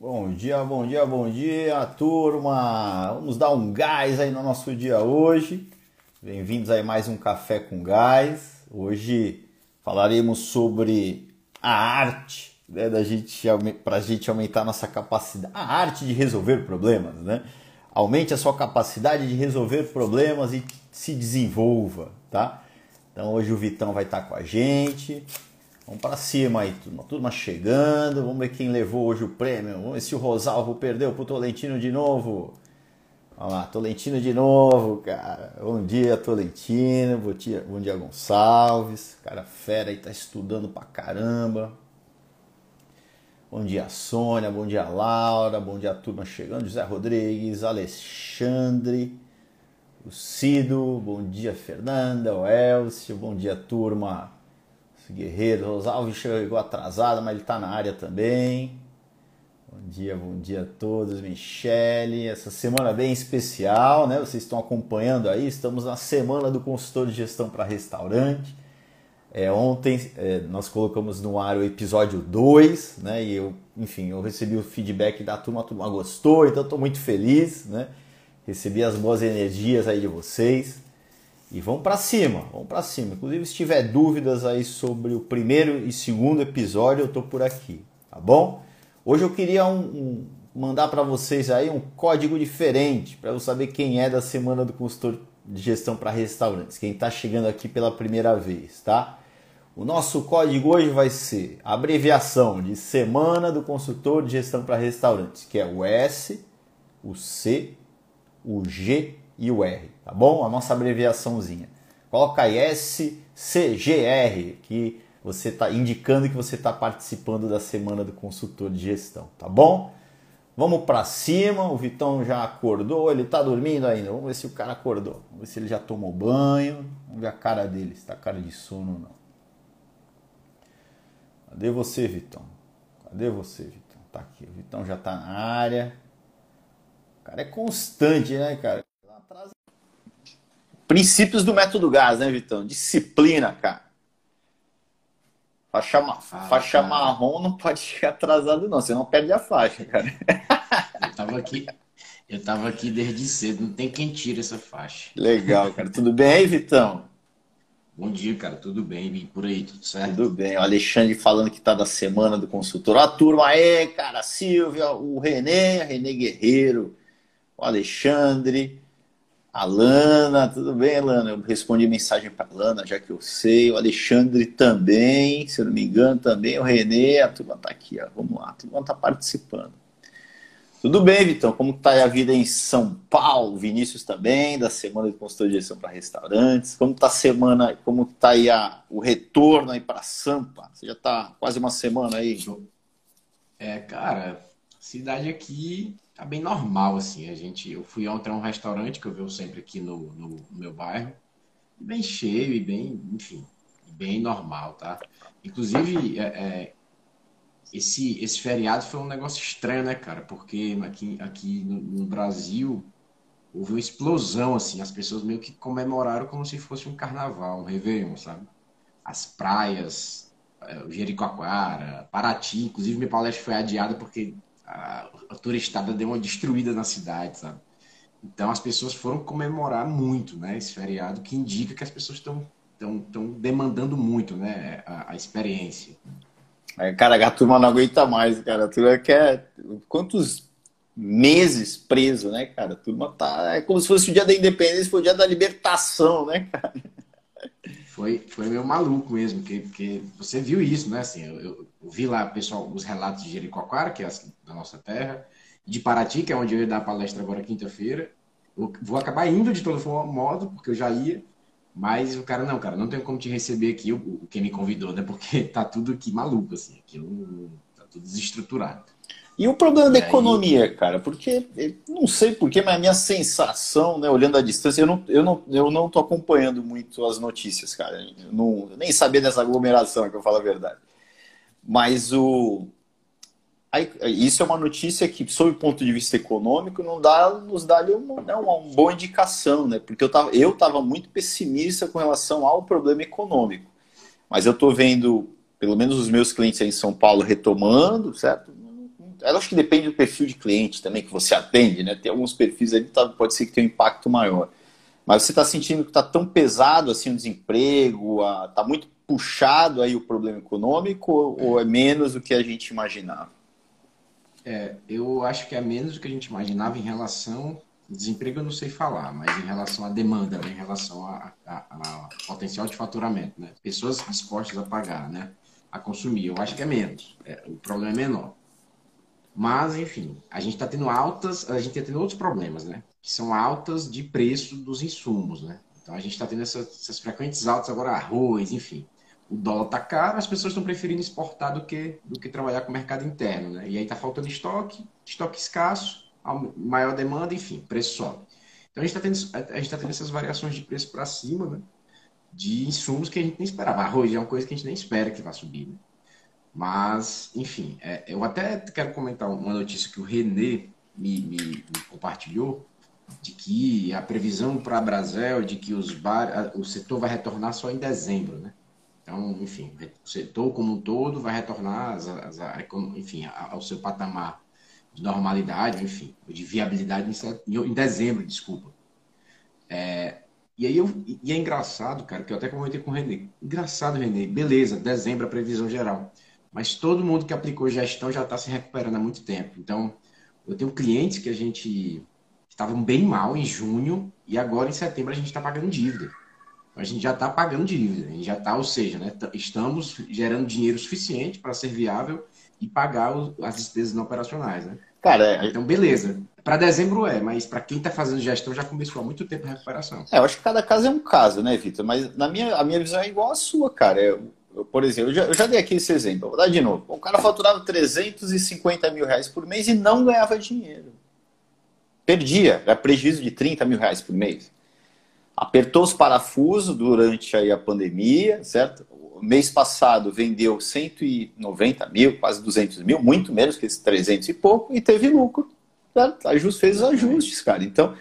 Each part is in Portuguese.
Bom dia, bom dia, bom dia, turma! Vamos dar um gás aí no nosso dia hoje. Bem-vindos aí mais um Café com Gás. Hoje falaremos sobre a arte, né, da gente para a gente aumentar nossa capacidade, a arte de resolver problemas, né? Aumente a sua capacidade de resolver problemas e se desenvolva, tá? Então hoje o Vitão vai estar com a gente. Vamos para cima aí, turma. Chegando. Vamos ver quem levou hoje o prêmio. Vamos ver se o Rosalvo perdeu pro Tolentino de novo. Olha lá, Tolentino de novo, cara. Bom dia, Tolentino. Bom dia, bom dia Gonçalves. Cara fera aí, tá estudando pra caramba. Bom dia, Sônia. Bom dia, Laura. Bom dia, turma chegando. José Rodrigues, Alexandre, o Cido. Bom dia, Fernanda, o Elcio. Bom dia, turma. Guerreiro, Rosalvo chegou atrasado, mas ele está na área também. Bom dia, bom dia a todos, Michele. Essa semana bem especial, né? Vocês estão acompanhando aí, estamos na semana do consultor de gestão para restaurante. É, ontem é, nós colocamos no ar o episódio 2, né? E eu, enfim, eu recebi o feedback da turma, a turma gostou, então estou muito feliz, né? Recebi as boas energias aí de vocês. E vamos para cima, vamos para cima. Inclusive, se tiver dúvidas aí sobre o primeiro e segundo episódio, eu tô por aqui, tá bom? Hoje eu queria um, um, mandar para vocês aí um código diferente para eu saber quem é da semana do consultor de gestão para restaurantes, quem está chegando aqui pela primeira vez, tá? O nosso código hoje vai ser a abreviação de Semana do Consultor de Gestão para Restaurantes, que é o S, o C, o G e o R, tá bom? A nossa abreviaçãozinha. Coloca SCGR, que você está indicando que você está participando da semana do consultor de gestão, tá bom? Vamos para cima, o Vitão já acordou, ele está dormindo ainda. Vamos ver se o cara acordou. Vamos ver se ele já tomou banho. Vamos ver a cara dele, se está cara de sono ou não. Cadê você, Vitão? Cadê você, Vitão? Tá aqui. O Vitão já está na área. O cara é constante, né, cara? Princípios do método gás, né, Vitão? Disciplina, cara. Faixa, ah, faixa cara. marrom não pode chegar atrasado, não. Você não perde a faixa, cara. Eu tava aqui. Eu tava aqui desde cedo, não tem quem tire essa faixa. Legal, cara. Tudo bem aí, Vitão? Bom dia, cara. Tudo bem? Vim por aí, tudo certo? Tudo bem. O Alexandre falando que tá da semana do consultor. A turma aí, cara. Silvia, o Renê, a Renê Guerreiro, o Alexandre. Alana, tudo bem, Alana? Eu respondi mensagem para Alana, já que eu sei. O Alexandre também, se eu não me engano, também. O Renê, a turma tá aqui, ó. Vamos lá, a turma tá participando. Tudo bem, Vitão? Como tá a vida em São Paulo? Vinícius também, da semana de consultoria de gestão para restaurantes. Como tá a semana, como tá aí a, o retorno aí para Sampa? Você já tá quase uma semana aí? É, cara, cidade aqui tá bem normal, assim. A gente, eu fui ontem a um restaurante que eu vejo sempre aqui no, no, no meu bairro, bem cheio e bem, enfim, bem normal, tá? Inclusive, é, é, esse, esse feriado foi um negócio estranho, né, cara? Porque aqui, aqui no, no, Brasil houve uma explosão, assim, as pessoas meio que comemoraram como se fosse um carnaval, um Réveillon, sabe? As praias, é, o Jericoacoara, Paraty, inclusive minha palestra foi adiada porque a, a turistada deu uma destruída na cidade, sabe? Então as pessoas foram comemorar muito, né? Esse feriado que indica que as pessoas estão estão demandando muito, né? A, a experiência. É, cara, a turma não aguenta mais, cara. A turma quer quantos meses preso, né, cara? A turma tá é como se fosse o dia da independência, foi o dia da libertação, né, cara? Foi, foi meio maluco mesmo, porque, porque você viu isso, né? Assim, eu, eu, vi lá, pessoal, os relatos de Jericoacoara, que é da nossa terra, de Paraty, que é onde eu ia dar a palestra agora quinta-feira. Vou acabar indo de todo modo, porque eu já ia, mas o cara, não, cara, não tem como te receber aqui, o, quem me convidou, né? Porque tá tudo aqui maluco, assim, aquilo tá tudo desestruturado. E o problema da economia, cara, porque não sei porquê, mas a minha sensação, né, olhando à distância, eu não, eu não, eu não tô acompanhando muito as notícias, cara. Eu não, eu nem sabia dessa aglomeração, que eu falo a verdade. Mas o. Aí, isso é uma notícia que, sob o ponto de vista econômico, não dá, nos dá uma, né, uma boa indicação, né? Porque eu estava eu tava muito pessimista com relação ao problema econômico. Mas eu estou vendo, pelo menos os meus clientes aí em São Paulo retomando, certo? Eu acho que depende do perfil de cliente também que você atende, né? Tem alguns perfis ali que pode ser que tenha um impacto maior. Mas você está sentindo que está tão pesado assim o desemprego, está muito puxado aí o problema econômico ou é menos do que a gente imaginava? É, eu acho que é menos do que a gente imaginava em relação desemprego eu não sei falar, mas em relação à demanda, né? em relação ao potencial de faturamento, né? Pessoas dispostas a pagar, né? A consumir, eu acho que é menos. É, o problema é menor. Mas, enfim, a gente está tendo altas, a gente está tendo outros problemas, né? Que são altas de preço dos insumos, né? Então a gente está tendo essas, essas, frequentes altas agora, arroz, enfim. O dólar está caro, as pessoas estão preferindo exportar do que, do que trabalhar com o mercado interno, né? E aí está faltando estoque, estoque escasso, maior demanda, enfim, preço sobe. Então a gente está tendo, tá tendo essas variações de preço para cima, né? De insumos que a gente nem esperava. Arroz é uma coisa que a gente nem espera que vá subir, né? Mas, enfim, é, eu até quero comentar uma notícia que o Renê me, me, me compartilhou, de que a previsão para a Brasel de que os bar, o setor vai retornar só em dezembro, né? Então, enfim, o setor como um todo vai retornar, enfim, ao seu patamar de normalidade, enfim, de viabilidade em, em dezembro, desculpa. É, e aí eu, e é engraçado, cara, que eu até comentei com o Renê. Engraçado, Renê, beleza, dezembro a previsão geral. Mas todo mundo que aplicou gestão já está se recuperando há muito tempo. Então, eu tenho clientes que a gente estavam bem mal em junho e agora em setembro a gente está pagando dívida. A gente já está pagando dívida, a gente já está, ou seja, né, estamos gerando dinheiro suficiente para ser viável e pagar as despesas não operacionais, né? Cara, é... então beleza. Para dezembro é, mas para quem está fazendo gestão já começou há muito tempo a recuperação. É, eu acho que cada caso é um caso, né, Vitor? Mas na minha, a minha visão é igual à sua, cara. Eu, eu, por exemplo, eu já, eu já, dei aqui esse exemplo, vou dar de novo. O cara faturava 350 mil reais por mês e não ganhava dinheiro. Perdia, era prejuízo de 30 mil reais por mês. Apertou os parafusos durante aí a pandemia, certo? mês passado vendeu 190 mil, quase 200 mil, muito menos que esses 300 e pouco, e teve lucro. Certo? Ajust, fez os ajustes, cara. Então,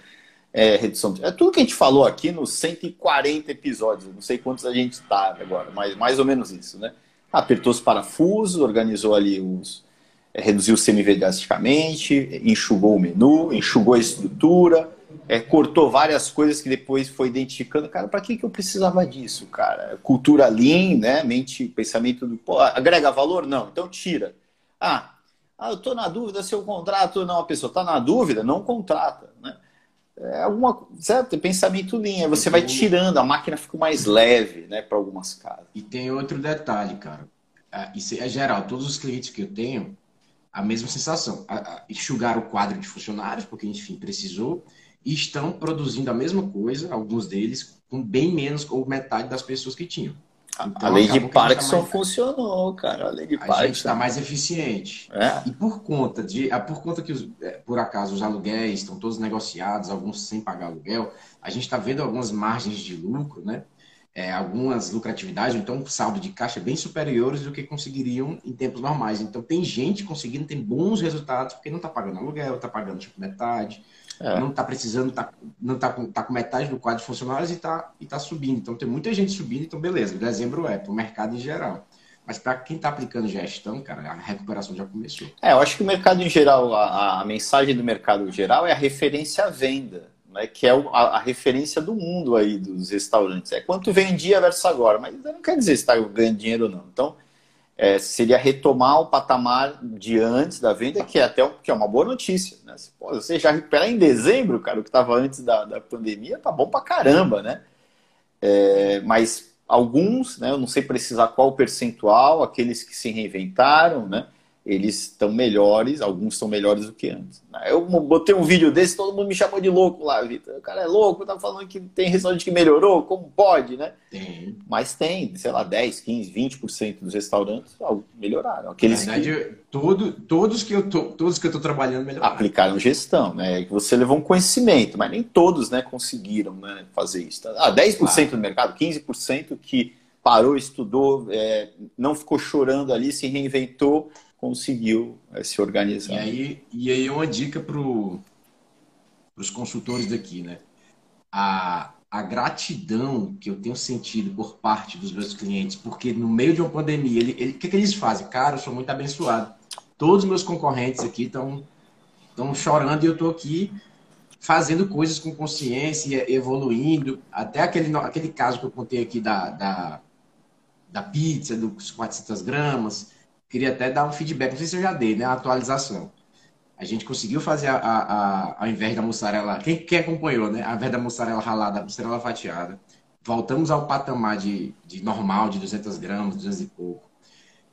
é, redução. É tudo que a gente falou aqui nos 140 episódios, não sei quantos a gente está agora, mas mais ou menos isso, né? Apertou os parafusos, organizou ali os. É, reduziu semi-drasticamente, enxugou o menu, enxugou a estrutura, é, cortou várias coisas que depois foi identificando. Cara, para que, que eu precisava disso, cara? Cultura lean, né? Mente, pensamento do. Pô, agrega valor? Não, então tira. Ah, ah eu tô na dúvida se eu contrato ou não. A pessoa tá na dúvida, não contrata, né? É alguma, certo? Pensamento lean. Você vai tirando, a máquina fica mais leve, né, para algumas casas. E tem outro detalhe, cara. Ah, isso é geral. Todos os clientes que eu tenho, a mesma sensação. Enxugar o quadro de funcionários, porque, enfim, precisou e estão produzindo a mesma coisa, alguns deles, com bem menos ou metade das pessoas que tinham. Então, a lei de Parkinson tá mais... funcionou, cara. A lei de a Parkinson. gente está mais eficiente. É. E por conta de, ah, por conta que os, é, por acaso os aluguéis estão todos negociados, alguns sem pagar aluguel, a gente está vendo algumas margens de lucro, né? É, algumas lucratividades, ou então um saldo de caixa bem superiores do que conseguiriam em tempos normais. Então tem gente conseguindo ter bons resultados porque não está pagando aluguel, está pagando tipo metade, é. Não está precisando, tá, não está com, tá com metade do quadro de funcionários e está e tá subindo. Então tem muita gente subindo, então beleza, dezembro é, para o mercado em geral. Mas para quem está aplicando gestão, cara, a recuperação já começou. É, eu acho que o mercado em geral, a, a mensagem do mercado em geral é a referência à venda, né, que é a, a, referência do mundo aí dos restaurantes. É quanto vendia versus agora, mas não quer dizer se está ganhando dinheiro ou não. Então, é, seria retomar o patamar de antes da venda, que é até que é uma boa notícia. Né? Pô, você já recuperar em dezembro, cara, o que estava antes da, da pandemia, tá bom pra caramba, né? É, mas alguns, né, eu não sei precisar qual percentual, aqueles que se reinventaram, né? Eles estão melhores, alguns estão melhores do que antes. Eu botei um vídeo desse, todo mundo me chamou de louco lá, Vitor. O cara é louco, tá falando que tem restaurante que melhorou, como pode, né? Tem. Mas tem, sei lá, 10, 15, 20% dos restaurantes melhoraram. Aqueles Na verdade, que... todo, todos que eu tô, todos que eu tô trabalhando melhoraram. Aplicaram gestão, né? Você levou um conhecimento, mas nem todos, né, conseguiram, né, fazer isso. Ah, 10% claro. do mercado, 15% que parou, estudou, é, não ficou chorando ali, se reinventou conseguiu é, se organizar. E aí, e aí uma dica para os consultores daqui, né? A, a gratidão que eu tenho sentido por parte dos meus clientes, porque no meio de uma pandemia, ele, ele, o que, que eles fazem? Cara, eu sou muito abençoado. todos os meus concorrentes aqui estão estão chorando e eu estou aqui fazendo coisas com consciência, evoluindo. Até aquele, aquele caso que eu contei aqui da, da, da pizza, dos 400 gramas. Queria até dar um feedback, não sei se eu já dei, né? A atualização. A gente conseguiu fazer, a, a, a, ao invés da mussarela, quem, quem acompanhou, né? Ao invés da mussarela ralada, a mussarela fatiada. Voltamos ao patamar de, de normal, de 200 gramas, 200 e pouco.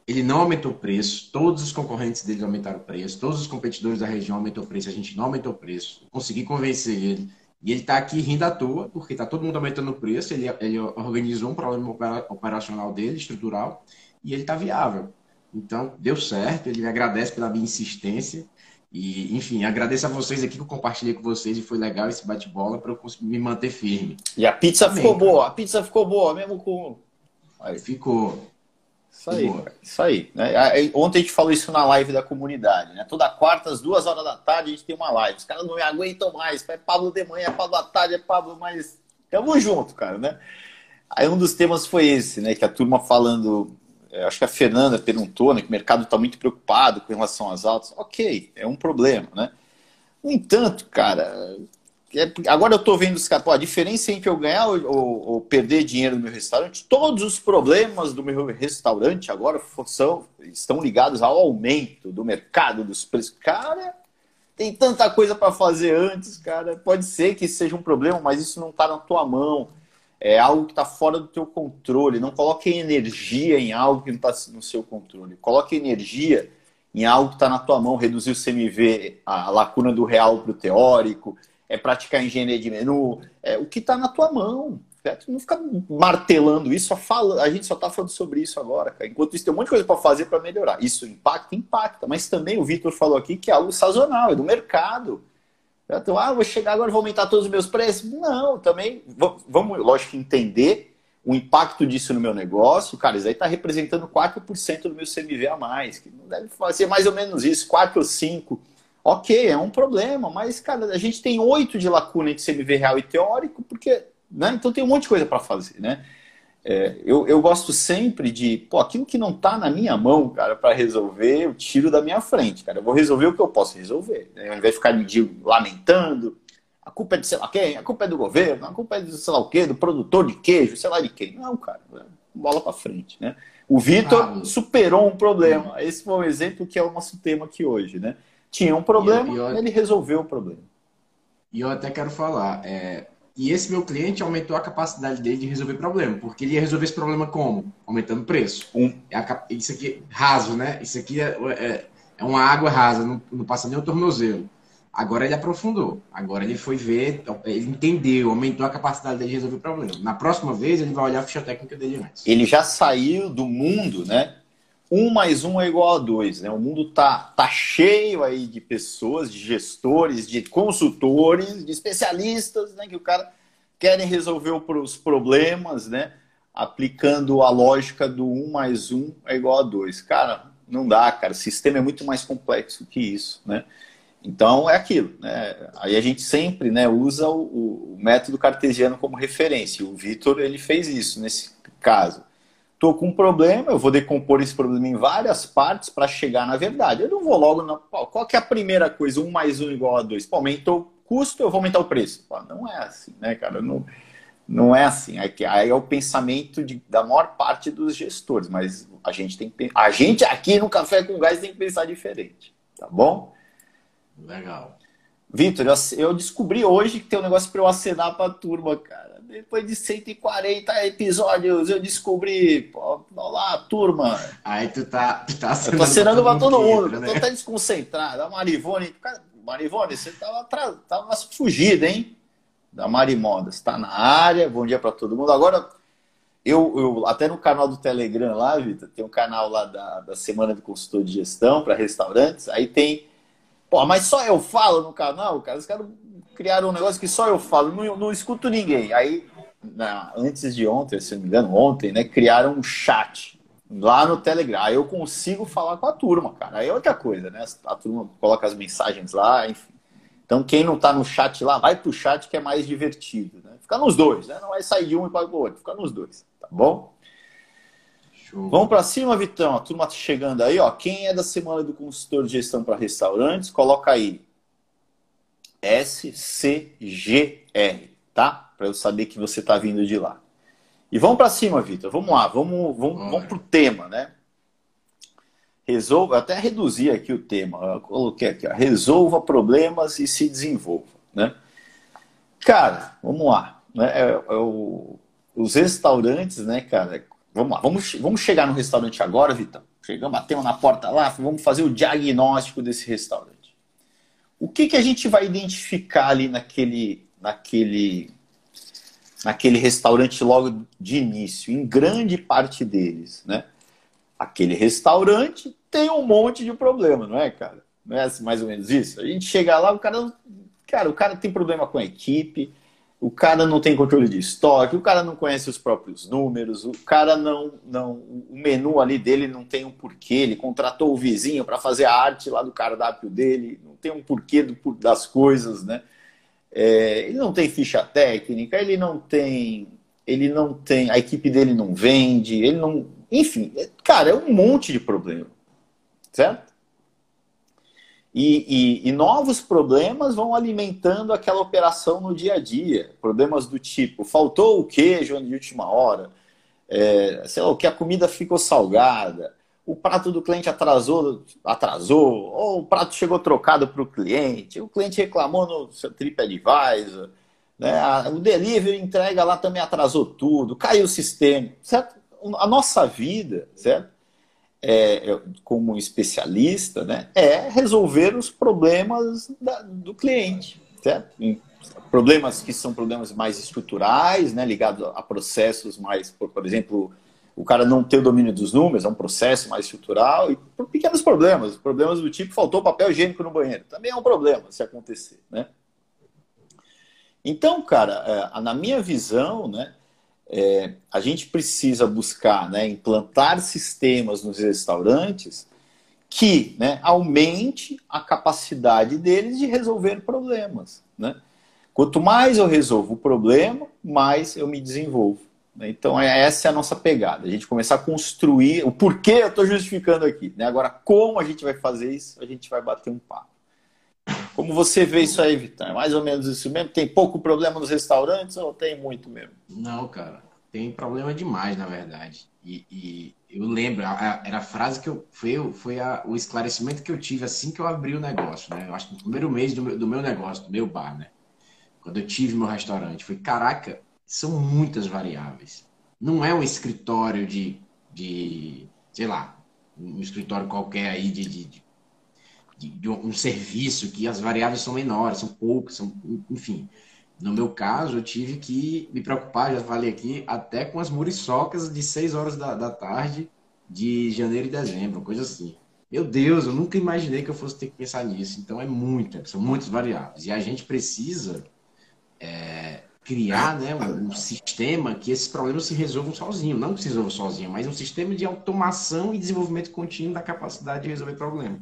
Ele não aumentou o preço, todos os concorrentes dele aumentaram o preço, todos os competidores da região aumentaram o preço, a gente não aumentou o preço. Consegui convencer ele. E ele está aqui rindo à toa, porque está todo mundo aumentando o preço, ele, ele organizou um problema operacional dele, estrutural, e ele está viável. Então, deu certo, ele me agradece pela minha insistência. E, enfim, agradeço a vocês aqui que eu compartilhei com vocês e foi legal esse bate-bola para eu me manter firme. E a pizza Também, ficou cara. boa, a pizza ficou boa, mesmo com. Aí. Ficou. Isso aí, isso aí. Né? Ontem a gente falou isso na live da comunidade, né? Toda quarta, às duas horas da tarde, a gente tem uma live. Os caras não me aguentam mais. É Pablo de manhã, é Pablo à tarde, é Pablo, mas tamo junto, cara, né? Aí um dos temas foi esse, né? Que a turma falando. É, acho que a Fernanda perguntou, né? Que o mercado está muito preocupado com relação às altas. Ok, é um problema, né? No entanto, cara, é, agora eu estou vendo os caras, a diferença entre eu ganhar ou, ou, ou, perder dinheiro no meu restaurante, todos os problemas do meu restaurante agora são, estão ligados ao aumento do mercado, dos preços. Cara, tem tanta coisa para fazer antes, cara. Pode ser que seja um problema, mas isso não está na tua mão. É algo que está fora do teu controle. Não coloque energia em algo que não está no seu controle. Coloque energia em algo que está na tua mão. Reduzir o CMV, a lacuna do real para o teórico é praticar engenharia de menu, é o que está na tua mão. Certo? Não fica martelando isso, só fala, a gente só está falando sobre isso agora, cara. Enquanto isso tem um monte de coisa para fazer para melhorar. Isso impacta, impacta, mas também o Vitor falou aqui que é algo sazonal, é do mercado. Então, ah, vou chegar agora vou aumentar todos os meus preços. Não, também vamos, lógico, entender o impacto disso no meu negócio. Cara, isso aí está representando 4% do meu CMV a mais, que não deve fazer mais ou menos isso, 4 ou 5%. Ok, é um problema, mas, cara, a gente tem oito de lacuna entre CMV real e teórico, porque, né? Então tem um monte de coisa para fazer, né? É, eu, eu gosto sempre de, pô, aquilo que não está na minha mão, cara, para resolver, eu tiro da minha frente, cara. Eu vou resolver o que eu posso resolver. Né? Ao invés de ficar me lamentando, a culpa é de sei lá quem, a culpa é do governo, a culpa é de sei lá o quê, do produtor de queijo, sei lá de quem. Não, cara, bola para frente, né? O Vitor ah, superou um problema. Esse foi um exemplo que é o nosso tema aqui hoje, né? Tinha um problema, e eu, ele resolveu o problema. E eu até quero falar, é, e esse meu cliente aumentou a capacidade dele de resolver problema, porque ele ia resolver esse problema como? Aumentando o preço. Um. É isso aqui, raso, né? Isso aqui é, é, é uma água rasa, não, não passa nem o tornozelo. Agora ele aprofundou. Agora ele foi ver, ele entendeu, aumentou a capacidade dele de resolver o problema. Na próxima vez, ele vai olhar a ficha técnica dele antes. Ele já saiu do mundo, né? Um mais um é igual a dois. Né? O mundo tá, tá cheio aí de pessoas, de gestores, de consultores, de especialistas, né? Que o cara querem resolver os problemas, né? Aplicando a lógica do um mais um é igual a dois. Cara, não dá, cara. O sistema é muito mais complexo que isso, né? Então é aquilo, né? Aí a gente sempre, né, usa o, o método cartesiano como referência. O Vitor ele fez isso nesse caso estou com um problema, eu vou decompor esse problema em várias partes para chegar na verdade. Eu não vou logo na. Qual que é a primeira coisa? Um mais um igual a dois. Pô, aumentou o custo, eu vou aumentar o preço. Pô, não é assim, né, cara? Não, não é assim. Aí é o pensamento de, da maior parte dos gestores, mas a gente tem que. A gente aqui no Café com Gás tem que pensar diferente. Tá bom? Legal. Vitor, eu descobri hoje que tem um negócio para eu acenar para a turma, cara depois de 140 episódios, eu descobri. Pô, lá, turma. Aí tu tá. Tu tá eu tô acenando pra todo mundo. Entra, né? Tô até desconcentrado. A Marivone. Marivone, você tava, tava fugida, hein? Da Marimoda. Você tá na área. Bom dia para todo mundo. Agora, eu, eu, até no canal do Telegram lá, Vitor, tem um canal lá da, da Semana de Consultor de Gestão para restaurantes. Aí tem. Pô, mas só eu falo no canal, cara. Os caras criaram um negócio que só eu falo, não, não escuto ninguém. Aí, na, antes de ontem, se não me engano, ontem, né, criaram um chat lá no Telegram. Aí eu consigo falar com a turma, cara. Aí é outra coisa, né? A turma coloca as mensagens lá, enfim. Então, quem não tá no chat lá, vai pro chat que é mais divertido, né? Fica nos dois, né? Não vai sair de um e vai pro outro, fica nos dois, tá bom? Show. Vamos para cima, Vitão. A turma tá chegando aí, ó. Quem é da semana do consultor de gestão para restaurantes, coloca aí SCGR, tá? Para eu saber que você tá vindo de lá. E vamos para cima, Vitor. Vamos lá, vamos, vamos, vamos pro tema, né? Resolva, até reduzir aqui o tema. Eu coloquei aqui, ó, resolva problemas e se desenvolva, né? Cara, vamos lá. Né? É, é o, os restaurantes, né, cara? Vamos lá, vamos, vamos chegar no restaurante agora, Vitão. Chegamos, batemos na porta lá, vamos fazer o diagnóstico desse restaurante. O que, que a gente vai identificar ali naquele, naquele, naquele restaurante logo de início? Em grande parte deles, né? Aquele restaurante tem um monte de problema, não é, cara? Não é mais ou menos isso? A gente chega lá, o cara, cara, o cara tem problema com a equipe, o cara não tem controle de estoque, o cara não conhece os próprios números, o cara não, não o menu ali dele não tem um porquê, ele contratou o vizinho para fazer a arte lá do cardápio dele, não tem um porquê do, das coisas, né? É, ele não tem ficha técnica, ele não tem, ele não tem, a equipe dele não vende, ele não, enfim, é, cara, é um monte de problema, certo? E, e, e, novos problemas vão alimentando aquela operação no dia a dia. Problemas do tipo, faltou o queijo de última hora, é, sei lá, o que a comida ficou salgada, o prato do cliente atrasou, atrasou, ou o prato chegou trocado para o cliente, o cliente reclamou no seu TripAdvisor, né? o delivery entrega lá também atrasou tudo, caiu o sistema, certo? A nossa vida, certo? É, como especialista, né, é resolver os problemas da, do cliente, certo? Problemas que são problemas mais estruturais, né, ligados a processos mais, por, por exemplo, o cara não ter o domínio dos números, é um processo mais estrutural, e pequenos problemas, problemas do tipo faltou papel higiênico no banheiro, também é um problema se acontecer, né? Então, cara, é, na minha visão, né, é, a gente precisa buscar né, implantar sistemas nos restaurantes que né, aumente a capacidade deles de resolver problemas. Né? Quanto mais eu resolvo o problema, mais eu me desenvolvo. Né? Então, é, essa é a nossa pegada. A gente começar a construir o porquê eu estou justificando aqui. Né? Agora, como a gente vai fazer isso, a gente vai bater um papo. Como você vê isso aí, Vitor? É mais ou menos isso mesmo? Tem pouco problema nos restaurantes ou tem muito mesmo? Não, cara. Tem problema demais, na verdade. E, e eu lembro, era a frase que eu. Foi, foi a, o esclarecimento que eu tive assim que eu abri o negócio, né? Eu acho que no primeiro mês do meu, do meu negócio, do meu bar, né? Quando eu tive meu restaurante. Foi, caraca, são muitas variáveis. Não é um escritório de. de sei lá, um escritório qualquer aí de, de, de, de, um serviço que as variáveis são menores, são poucas, são, enfim. No meu caso, eu tive que me preocupar, já falei aqui, até com as muriçocas de 6 horas da, da tarde de janeiro e dezembro, coisa assim. Meu Deus, eu nunca imaginei que eu fosse ter que pensar nisso. Então é muita, são muitas variáveis. E a gente precisa é, criar né, um, um, sistema que esses problemas se resolvam sozinho. Não que se resolvam sozinho, mas um sistema de automação e desenvolvimento contínuo da capacidade de resolver problema.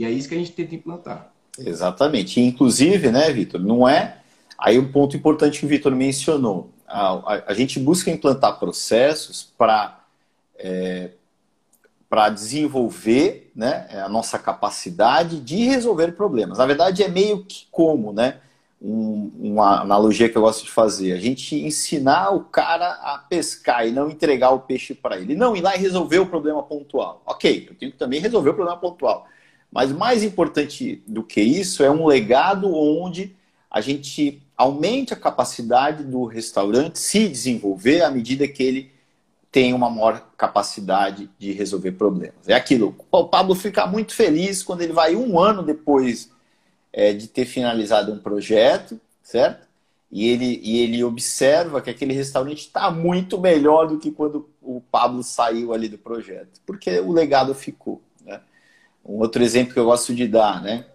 E é isso que a gente tenta implantar. Exatamente. Inclusive, né, Vitor, não é. Aí um ponto importante que o Vitor mencionou. A, a, a, gente busca implantar processos para é, para desenvolver né, a nossa capacidade de resolver problemas. Na verdade, é meio que como, né? Um, uma analogia que eu gosto de fazer. A gente ensinar o cara a pescar e não entregar o peixe para ele. Não ir lá e resolver o problema pontual. Ok, eu tenho que também resolver o problema pontual. Mas mais importante do que isso é um legado onde a gente aumente a capacidade do restaurante se desenvolver à medida que ele tem uma maior capacidade de resolver problemas. É aquilo. O Pablo fica muito feliz quando ele vai um ano depois é, de ter finalizado um projeto, certo? E ele, e ele observa que aquele restaurante está muito melhor do que quando o Pablo saiu ali do projeto, porque o legado ficou. Um outro exemplo que eu gosto de dar, né?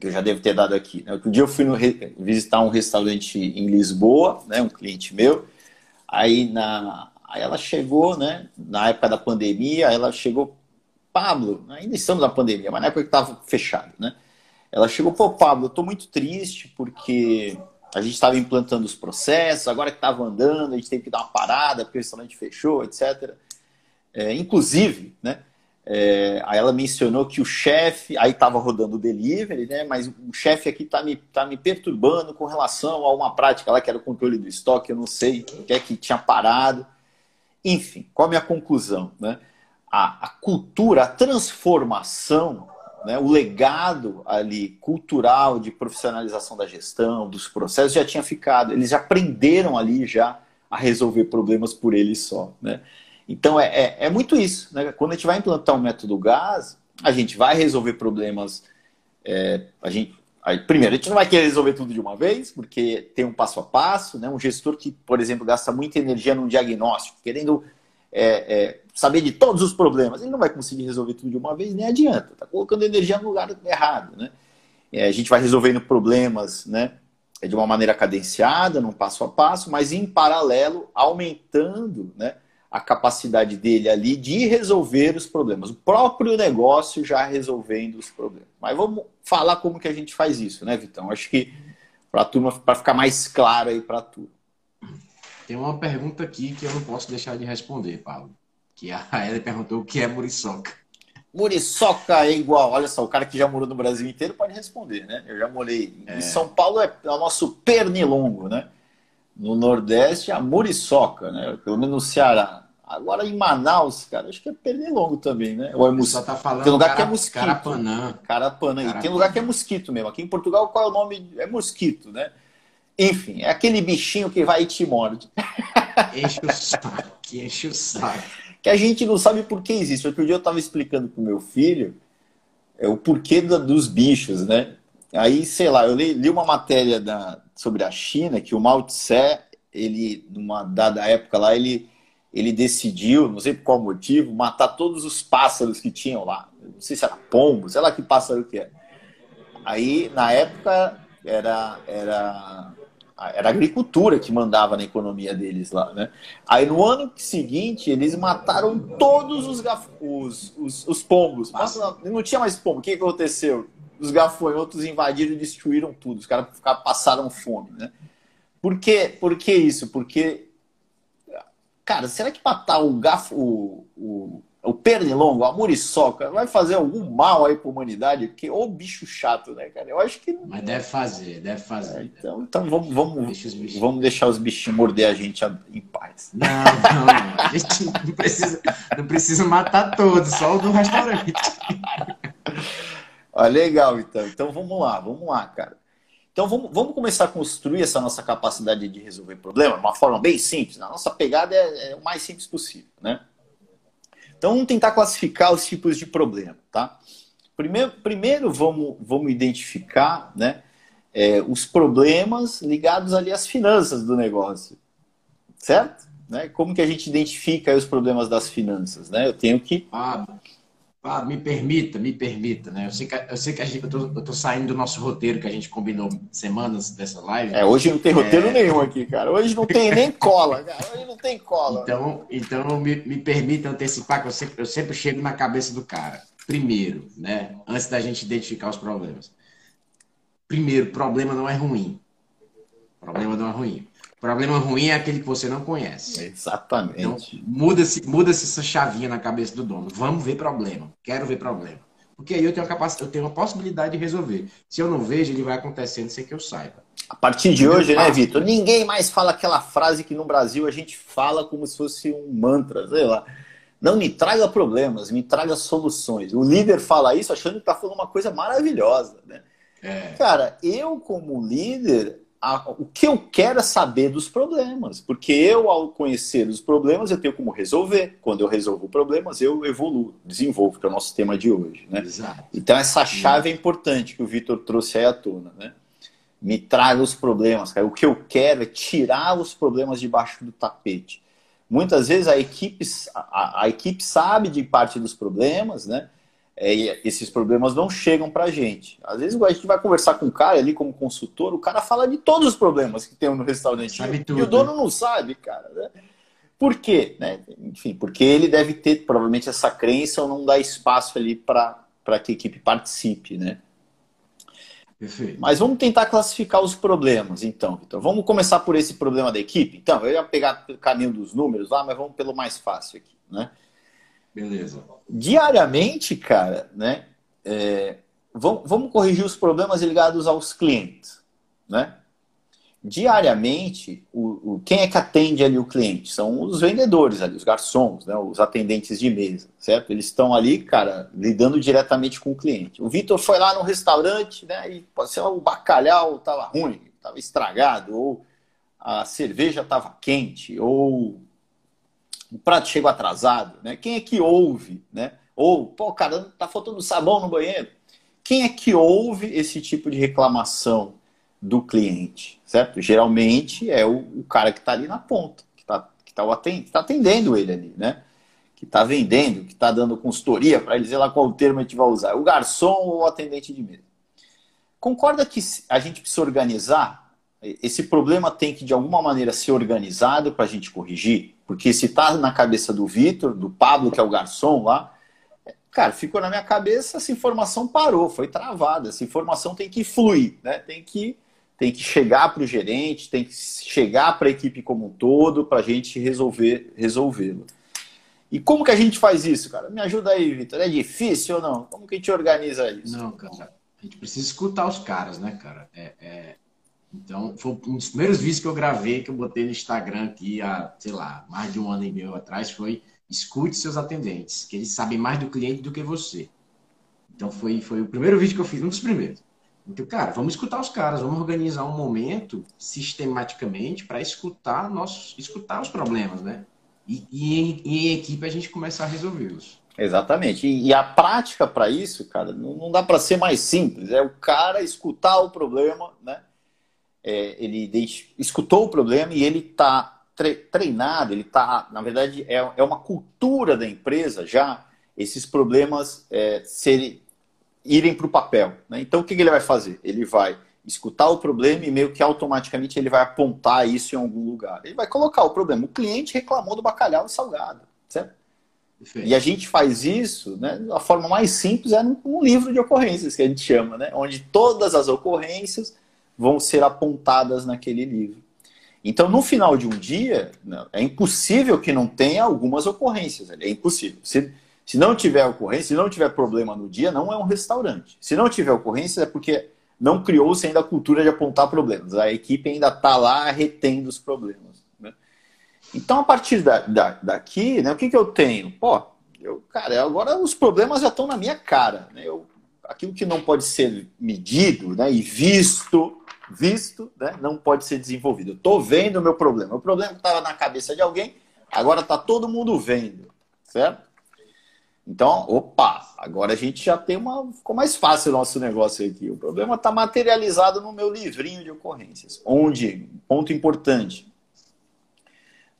Que eu já devo ter dado aqui. Né? Dia eu fui no, visitar um restaurante em Lisboa, né? Um cliente meu. Aí, na, aí ela chegou, né? Na época da pandemia, ela chegou, Pablo, ainda estamos na pandemia, mas na época que estava fechado, né? Ela chegou, pô, Pablo, eu tô muito triste porque a gente estava implantando os processos, agora que estava andando, a gente teve que dar uma parada porque o restaurante fechou, etc. É, inclusive, né? É, aí ela mencionou que o chefe, aí estava rodando o delivery, né? Mas o chefe aqui está me, tá me perturbando com relação a uma prática lá que era o controle do estoque, eu não sei o que é que tinha parado. Enfim, qual a minha conclusão? Né? A, a cultura, a transformação, né? o legado ali cultural de profissionalização da gestão, dos processos já tinha ficado. Eles já aprenderam ali já a resolver problemas por eles só. Né? Então é, é, é, muito isso. Né? Quando a gente vai implantar um método gás, a gente vai resolver problemas. É, a gente, aí, primeiro, a gente não vai querer resolver tudo de uma vez, porque tem um passo a passo. Né? Um gestor que, por exemplo, gasta muita energia num diagnóstico, querendo é, é, saber de todos os problemas, ele não vai conseguir resolver tudo de uma vez, nem adianta. Está colocando energia no lugar errado. Né? É, a gente vai resolvendo problemas né, de uma maneira cadenciada, num passo a passo, mas em paralelo, aumentando. Né, a capacidade dele ali de resolver os problemas. O próprio negócio já resolvendo os problemas. Mas vamos falar como que a gente faz isso, né, Vitão? Acho que para a turma, para ficar mais claro aí para a turma. Tem uma pergunta aqui que eu não posso deixar de responder, Paulo. Que a Ela perguntou o que é muriçoca. Muriçoca é igual. Olha só, o cara que já morou no Brasil inteiro pode responder, né? Eu já morei. É. Em São Paulo é, é o nosso pernilongo, né? No Nordeste, a muriçoca, né? Pelo menos no Ceará. Agora em Manaus, cara, acho que é pernilongo também, né? Ou é mosquito? tá falando tem lugar cara, que é mosquito. Carapanã. Carapanã. Carapanã. E tem lugar que é mosquito mesmo. Aqui em Portugal, qual é o nome? É mosquito, né? Enfim, é aquele bichinho que vai e te morde. Enche o saco, enche o saco. Que a gente não sabe por que existe. Outro dia eu estava explicando pro meu filho é, o porquê da, dos bichos, né? Aí, sei lá, eu li, li uma matéria da, sobre a China que o Mao Tse, ele, numa dada época lá, ele, ele decidiu, não sei por qual motivo, matar todos os pássaros que tinham lá. Não sei se era pombo, sei lá que pássaro que é. Aí, na época, era, era, era agricultura que mandava na economia deles lá, né? Aí, no ano seguinte, eles mataram todos os, os, os, os pombos. Mas não tinha mais pombo. O que aconteceu? Os gafanhotos invadiram e destruíram tudo. Os caras passaram fome, né? Por, quê? Por que isso? Porque, cara, será que matar o gafo, o, o, o pernilongo, a muriçoca, vai fazer algum mal aí pra humanidade? Porque, ô bicho chato, né, cara? Eu acho que. Mas deve fazer, deve fazer. É, então, então vamos, vamos, vamos deixar os bichinhos morder a gente em paz. Não, não, não. A gente não precisa, não precisa matar todos, só o do restaurante. Ah, legal, então. Então vamos lá, vamos lá, cara. Então vamos, vamos começar a construir essa nossa capacidade de resolver problema de uma forma bem simples. A nossa pegada é, é, o mais simples possível, né? Então vamos tentar classificar os tipos de problema, tá? Primeiro, primeiro vamos, vamos identificar, né, é, os problemas ligados ali às finanças do negócio, certo? Né? Como que a gente identifica os problemas das finanças, né? Eu tenho que ah, ah, me permita, me permita, né? Eu sei que, eu sei que a gente, eu, tô, eu tô saindo do nosso roteiro que a gente combinou semanas dessa live. É, hoje não tem roteiro é... nenhum aqui, cara. Hoje não tem nem cola, cara. Hoje não tem cola. Então, então me, me permita antecipar que eu sempre, eu sempre chego na cabeça do cara. Primeiro, né? Antes da gente identificar os problemas. Primeiro, problema não é ruim. Problema não é ruim. Problema ruim é aquele que você não conhece. Exatamente. Então, muda-se muda essa chavinha na cabeça do dono. Vamos ver problema. Quero ver problema. Porque aí eu tenho, a capacidade, eu tenho uma possibilidade de resolver. Se eu não vejo, ele vai acontecendo sem que eu saiba. A partir de hoje, né, Vitor? Ninguém mais fala aquela frase que no Brasil a gente fala como se fosse um mantra, sei lá. Não me traga problemas, me traga soluções. O líder fala isso achando que está falando uma coisa maravilhosa, né? É. Cara, eu como líder, a, o que eu quero é saber dos problemas, porque eu, ao conhecer os problemas, eu tenho como resolver. Quando eu resolvo problemas, eu evoluo, desenvolvo, que é o nosso tema de hoje. Né? Exato. Então, essa chave é importante que o Vitor trouxe aí à tona. Né? Me traga os problemas, cara. O que eu quero é tirar os problemas debaixo do tapete. Muitas vezes a equipe, a, a equipe sabe de parte dos problemas, né? É, esses problemas não chegam para a gente. Às vezes a gente vai conversar com um cara ali como consultor, o cara fala de todos os problemas que tem no restaurante. Sabe tudo, e o dono não sabe, cara. Né? Por quê? Né? Enfim, porque ele deve ter provavelmente essa crença ou não dá espaço ali para que a equipe participe, né? Perfeito. Mas vamos tentar classificar os problemas, então, Então, Vamos começar por esse problema da equipe? Então, eu ia pegar o caminho dos números lá, mas vamos pelo mais fácil aqui, né? Beleza. Diariamente, cara, né? É, vamos, corrigir os problemas ligados aos clientes, né? diariamente, o, o, quem é que atende ali o cliente? São os vendedores ali, os garçons, né, os atendentes de mesa, certo? Eles estão ali, cara, lidando diretamente com o cliente. O Vitor foi lá no restaurante, né, e pode ser o bacalhau estava ruim, estava estragado, ou a cerveja estava quente, ou o prato chegou atrasado, né? Quem é que ouve, né? Ou, pô, cara, tá faltando sabão no banheiro. Quem é que ouve esse tipo de reclamação do cliente, certo? Geralmente é o, o cara que está ali na ponta, que está que tá atend, tá atendendo ele ali, né? Que está vendendo, que está dando consultoria para ele dizer lá qual termo a gente vai usar, o garçom ou o atendente de mesa. Concorda que a gente precisa organizar? Esse problema tem que, de alguma maneira, ser organizado para a gente corrigir? Porque se está na cabeça do Vitor, do Pablo, que é o garçom lá, cara, ficou na minha cabeça, essa informação parou, foi travada. Essa informação tem que fluir, né? Tem que tem que chegar para o gerente, tem que chegar para a equipe como um todo para a gente resolver resolvê-lo. E como que a gente faz isso, cara? Me ajuda aí, Vitor. É difícil ou não? Como que a gente organiza isso? Não, cara. A gente precisa escutar os caras, né, cara? É, é... Então, foi um dos primeiros vídeos que eu gravei, que eu botei no Instagram aqui há, sei lá, mais de um ano e meio atrás, foi escute seus atendentes, que eles sabem mais do cliente do que você. Então, foi, foi o primeiro vídeo que eu fiz, um dos primeiros. Então, cara, vamos escutar os caras, vamos organizar um momento sistematicamente para escutar nossos, escutar os problemas, né? E, e, em, e, em, equipe a gente começar a resolvê-los. Exatamente. E, e, a prática para isso, cara, não, não dá para ser mais simples. É o cara escutar o problema, né? É, ele escutou o problema e ele está tre, treinado, ele está, na verdade, é, é uma cultura da empresa já esses problemas é, serem irem para o papel. Né? Então, o que, que ele vai fazer? Ele vai escutar o problema e meio que automaticamente ele vai apontar isso em algum lugar. Ele vai colocar o problema. O cliente reclamou do bacalhau salgado, certo? Perfeito. E a gente faz isso, né? A forma mais simples é num livro de ocorrências que a gente chama, né? Onde todas as ocorrências vão ser apontadas naquele livro. Então, no final de um dia, é impossível que não tenha algumas ocorrências. É impossível. Se, se não tiver ocorrência, se não tiver problema no dia, não é um restaurante. Se não tiver ocorrência, é porque não criou-se ainda a cultura de apontar problemas. A equipe ainda está lá retendo os problemas. Né? Então, a partir da, da, daqui, né, o que, que eu tenho? Pô, eu, cara, agora os problemas já estão na minha cara. Né? Eu, aquilo que não pode ser medido né, e visto, visto, né, não pode ser desenvolvido. Estou vendo o meu problema. O problema estava na cabeça de alguém, agora está todo mundo vendo, certo? Então, opa, agora a gente já tem uma. Ficou mais fácil o nosso negócio aqui. O problema está materializado no meu livrinho de ocorrências. Onde, ponto importante,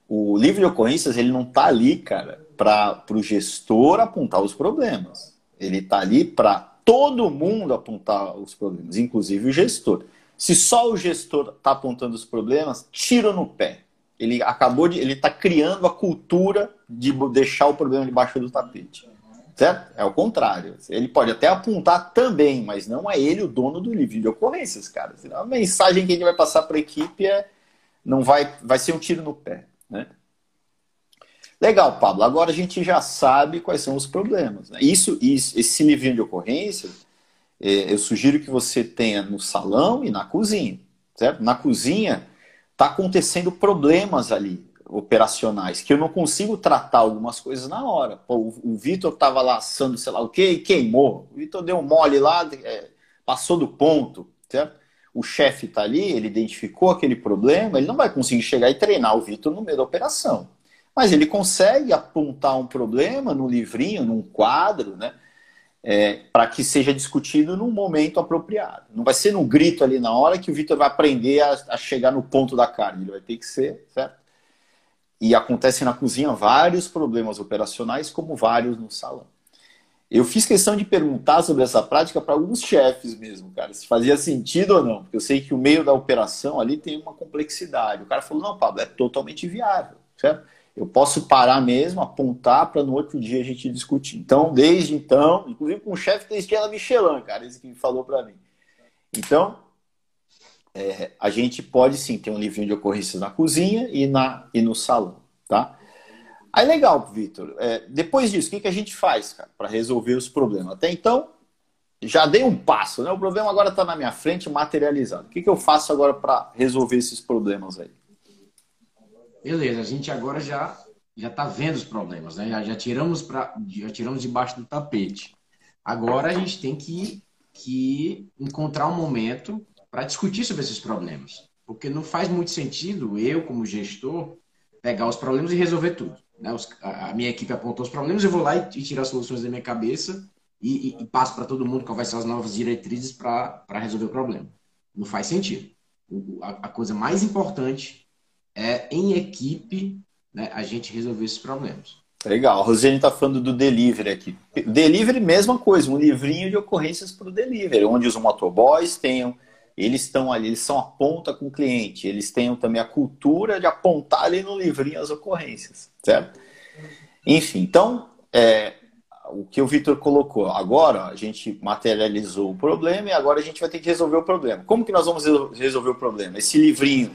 o livro de ocorrências ele não está ali, cara, para o gestor apontar os problemas. Ele está ali para todo mundo apontar os problemas, inclusive o gestor. Se só o gestor está apontando os problemas, tira no pé. Ele acabou de. Ele está criando a cultura de deixar o problema debaixo do tapete. Certo? É o contrário. Ele pode até apontar também, mas não é ele o dono do livro de ocorrências, cara. A mensagem que gente vai passar para a equipe é não vai, vai ser um tiro no pé, né? Legal, Pablo. Agora a gente já sabe quais são os problemas. Né? Isso, isso, esse livrinho de ocorrências, é, eu sugiro que você tenha no salão e na cozinha, certo? Na cozinha está acontecendo problemas ali operacionais, que eu não consigo tratar algumas coisas na hora. Pô, o, o Vitor estava lá assando, sei lá o que, e queimou. O Vitor deu um mole lá, é, passou do ponto, certo? O chefe está ali, ele identificou aquele problema, ele não vai conseguir chegar e treinar o Vitor no meio da operação. Mas ele consegue apontar um problema no livrinho, num quadro, né? É, para que seja discutido num momento apropriado. Não vai ser no grito ali na hora que o Vitor vai aprender a, a chegar no ponto da carne. Ele vai ter que ser, certo? E acontecem na cozinha vários problemas operacionais, como vários no salão. Eu fiz questão de perguntar sobre essa prática para alguns chefes mesmo, cara, se fazia sentido ou não, porque eu sei que o meio da operação ali tem uma complexidade. O cara falou: não, Pablo, é totalmente viável, certo? Eu posso parar mesmo, apontar para no outro dia a gente discutir. Então, desde então, inclusive com o chefe da Estrela Michelin, cara, esse que falou para mim. Então, é, a gente pode sim ter um livrinho de ocorrências na cozinha e, na, e no salão, tá? Aí legal, Vitor. É, depois disso, o que, que a gente faz, cara, para resolver os problemas? Até então, já dei um passo, né? O problema agora está na minha frente, materializado. O que, que eu faço agora para resolver esses problemas aí? Beleza, a gente agora já já está vendo os problemas, né? Já, já tiramos para já tiramos debaixo do tapete. Agora a gente tem que, que encontrar um momento para discutir sobre esses problemas, porque não faz muito sentido eu como gestor pegar os problemas e resolver tudo. Né? Os, a, a, minha equipe apontou os problemas, eu vou lá e, e as soluções da minha cabeça e, e, e passo para todo mundo qual vai ser as novas diretrizes para resolver o problema. Não faz sentido. O, a, a, coisa mais importante é, em equipe, né, a gente resolver esses problemas. Legal, a Rosiane está falando do delivery aqui. Delivery, mesma coisa, um livrinho de ocorrências para o delivery, onde os motoboys tenham, eles estão ali, eles são a ponta com o cliente, eles tenham também a cultura de apontar ali no livrinho as ocorrências, certo? Enfim, então, é, o que o Vitor colocou. Agora a gente materializou o problema e agora a gente vai ter que resolver o problema. Como que nós vamos resolver o problema? Esse livrinho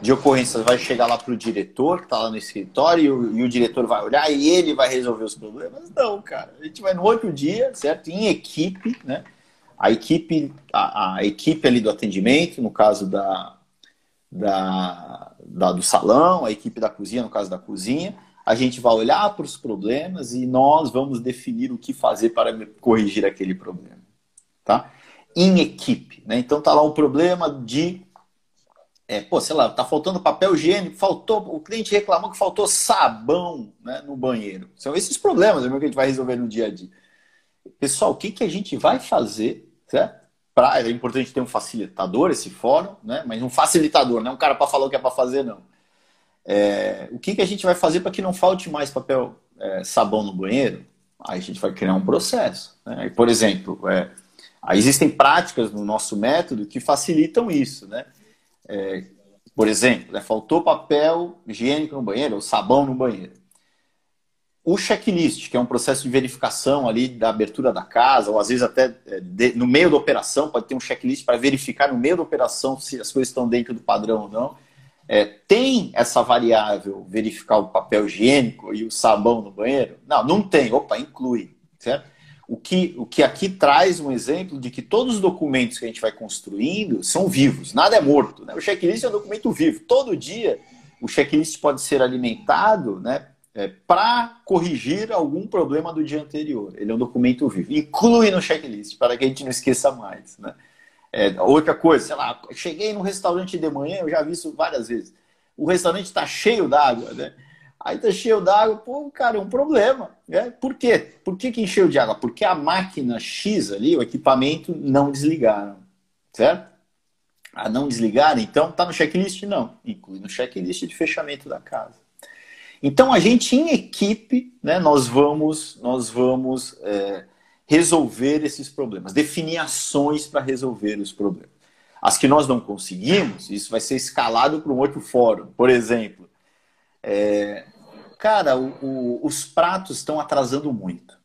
de ocorrências vai chegar lá para o diretor, que está lá no escritório, e o, e o, diretor vai olhar e ele vai resolver os problemas? Não, cara. A gente vai no outro dia, certo? Em equipe, né? A equipe, a, a equipe ali do atendimento, no caso da, da, da, do salão, a equipe da cozinha, no caso da cozinha, a gente vai olhar para os problemas e nós vamos definir o que fazer para corrigir aquele problema, tá? Em equipe, né? Então tá lá um problema de, é, pô, sei lá, tá faltando papel higiênico, faltou, o cliente reclamou que faltou sabão, né, no banheiro. São esses problemas, é que a gente vai resolver no dia a dia. Pessoal, o que que a gente vai fazer, certo? Pra, é importante ter um facilitador esse fórum, né? Mas um facilitador, não é um cara para falar o que é para fazer, não é, o que, que a gente vai fazer para que não falte mais papel é, sabão no banheiro? Aí a gente vai criar um processo. Né? Por exemplo, é, existem práticas no nosso método que facilitam isso. Né? É, por exemplo, né, faltou papel higiênico no banheiro, ou sabão no banheiro. O checklist, que é um processo de verificação ali da abertura da casa, ou às vezes até é, de, no meio da operação, pode ter um checklist para verificar no meio da operação se as coisas estão dentro do padrão ou não é, tem essa variável verificar o papel higiênico e o sabão no banheiro? Não, não tem. Opa, inclui. Certo? O que, o que aqui traz um exemplo de que todos os documentos que a gente vai construindo são vivos, nada é morto. Né? O checklist é um documento vivo. Todo dia o checklist pode ser alimentado né, é, para corrigir algum problema do dia anterior. Ele é um documento vivo. Inclui no checklist, para que a gente não esqueça mais. Né? É, outra coisa, sei lá, cheguei no restaurante de manhã, eu já vi isso várias vezes. O restaurante está cheio d'água, né? Aí tá cheio d'água, pô, cara, é um problema. Né? Por quê? Por que, que encheu de água? Porque a máquina X ali, o equipamento, não desligaram. Certo? A não desligar, então, tá no checklist? Não. Inclui no checklist de fechamento da casa. Então, a gente, em equipe, né, nós vamos, nós vamos é, resolver esses problemas, definir ações para resolver os problemas. As que nós não conseguimos, isso vai ser escalado para um outro fórum. Por exemplo, é, cara, o, o, os pratos estão atrasando muito,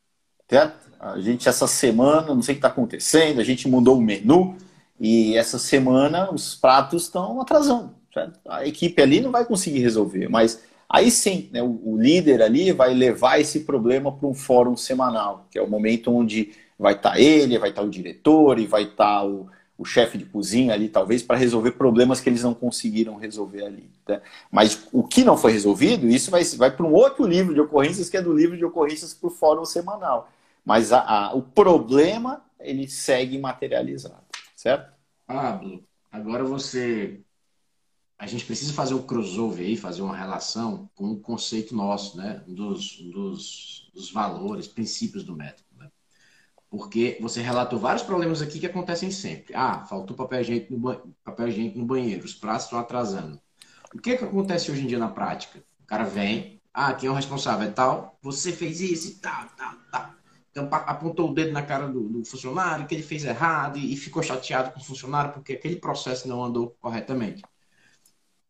certo? A gente, essa semana, não sei o que está acontecendo, a gente mudou o menu e essa semana os pratos estão atrasando. Certo? A equipe ali não vai conseguir resolver, mas Aí sim, né, o, o, líder ali vai levar esse problema para um fórum semanal, que é o momento onde vai estar tá ele, vai estar tá o diretor e vai estar tá o, o chefe de cozinha ali, talvez, para resolver problemas que eles não conseguiram resolver ali. Né? Mas o que não foi resolvido, isso vai, vai para um outro livro de ocorrências, que é do livro de ocorrências para o fórum semanal. Mas a, a, o problema, ele segue materializado, certo? Pablo, agora você a gente precisa fazer um crossover aí, fazer uma relação com o conceito nosso, né? Dos, dos, dos valores, princípios do método. Né? Porque você relatou vários problemas aqui que acontecem sempre. Ah, faltou papel higiênico no, ba... papel higiênico no banheiro, os pratos estão atrasando. O que, que acontece hoje em dia na prática? O cara vem, ah, quem é o responsável é tal, você fez isso e tal, tal, tal. Então apontou o dedo na cara do, do funcionário, que ele fez errado e, e ficou chateado com o funcionário porque aquele processo não andou corretamente.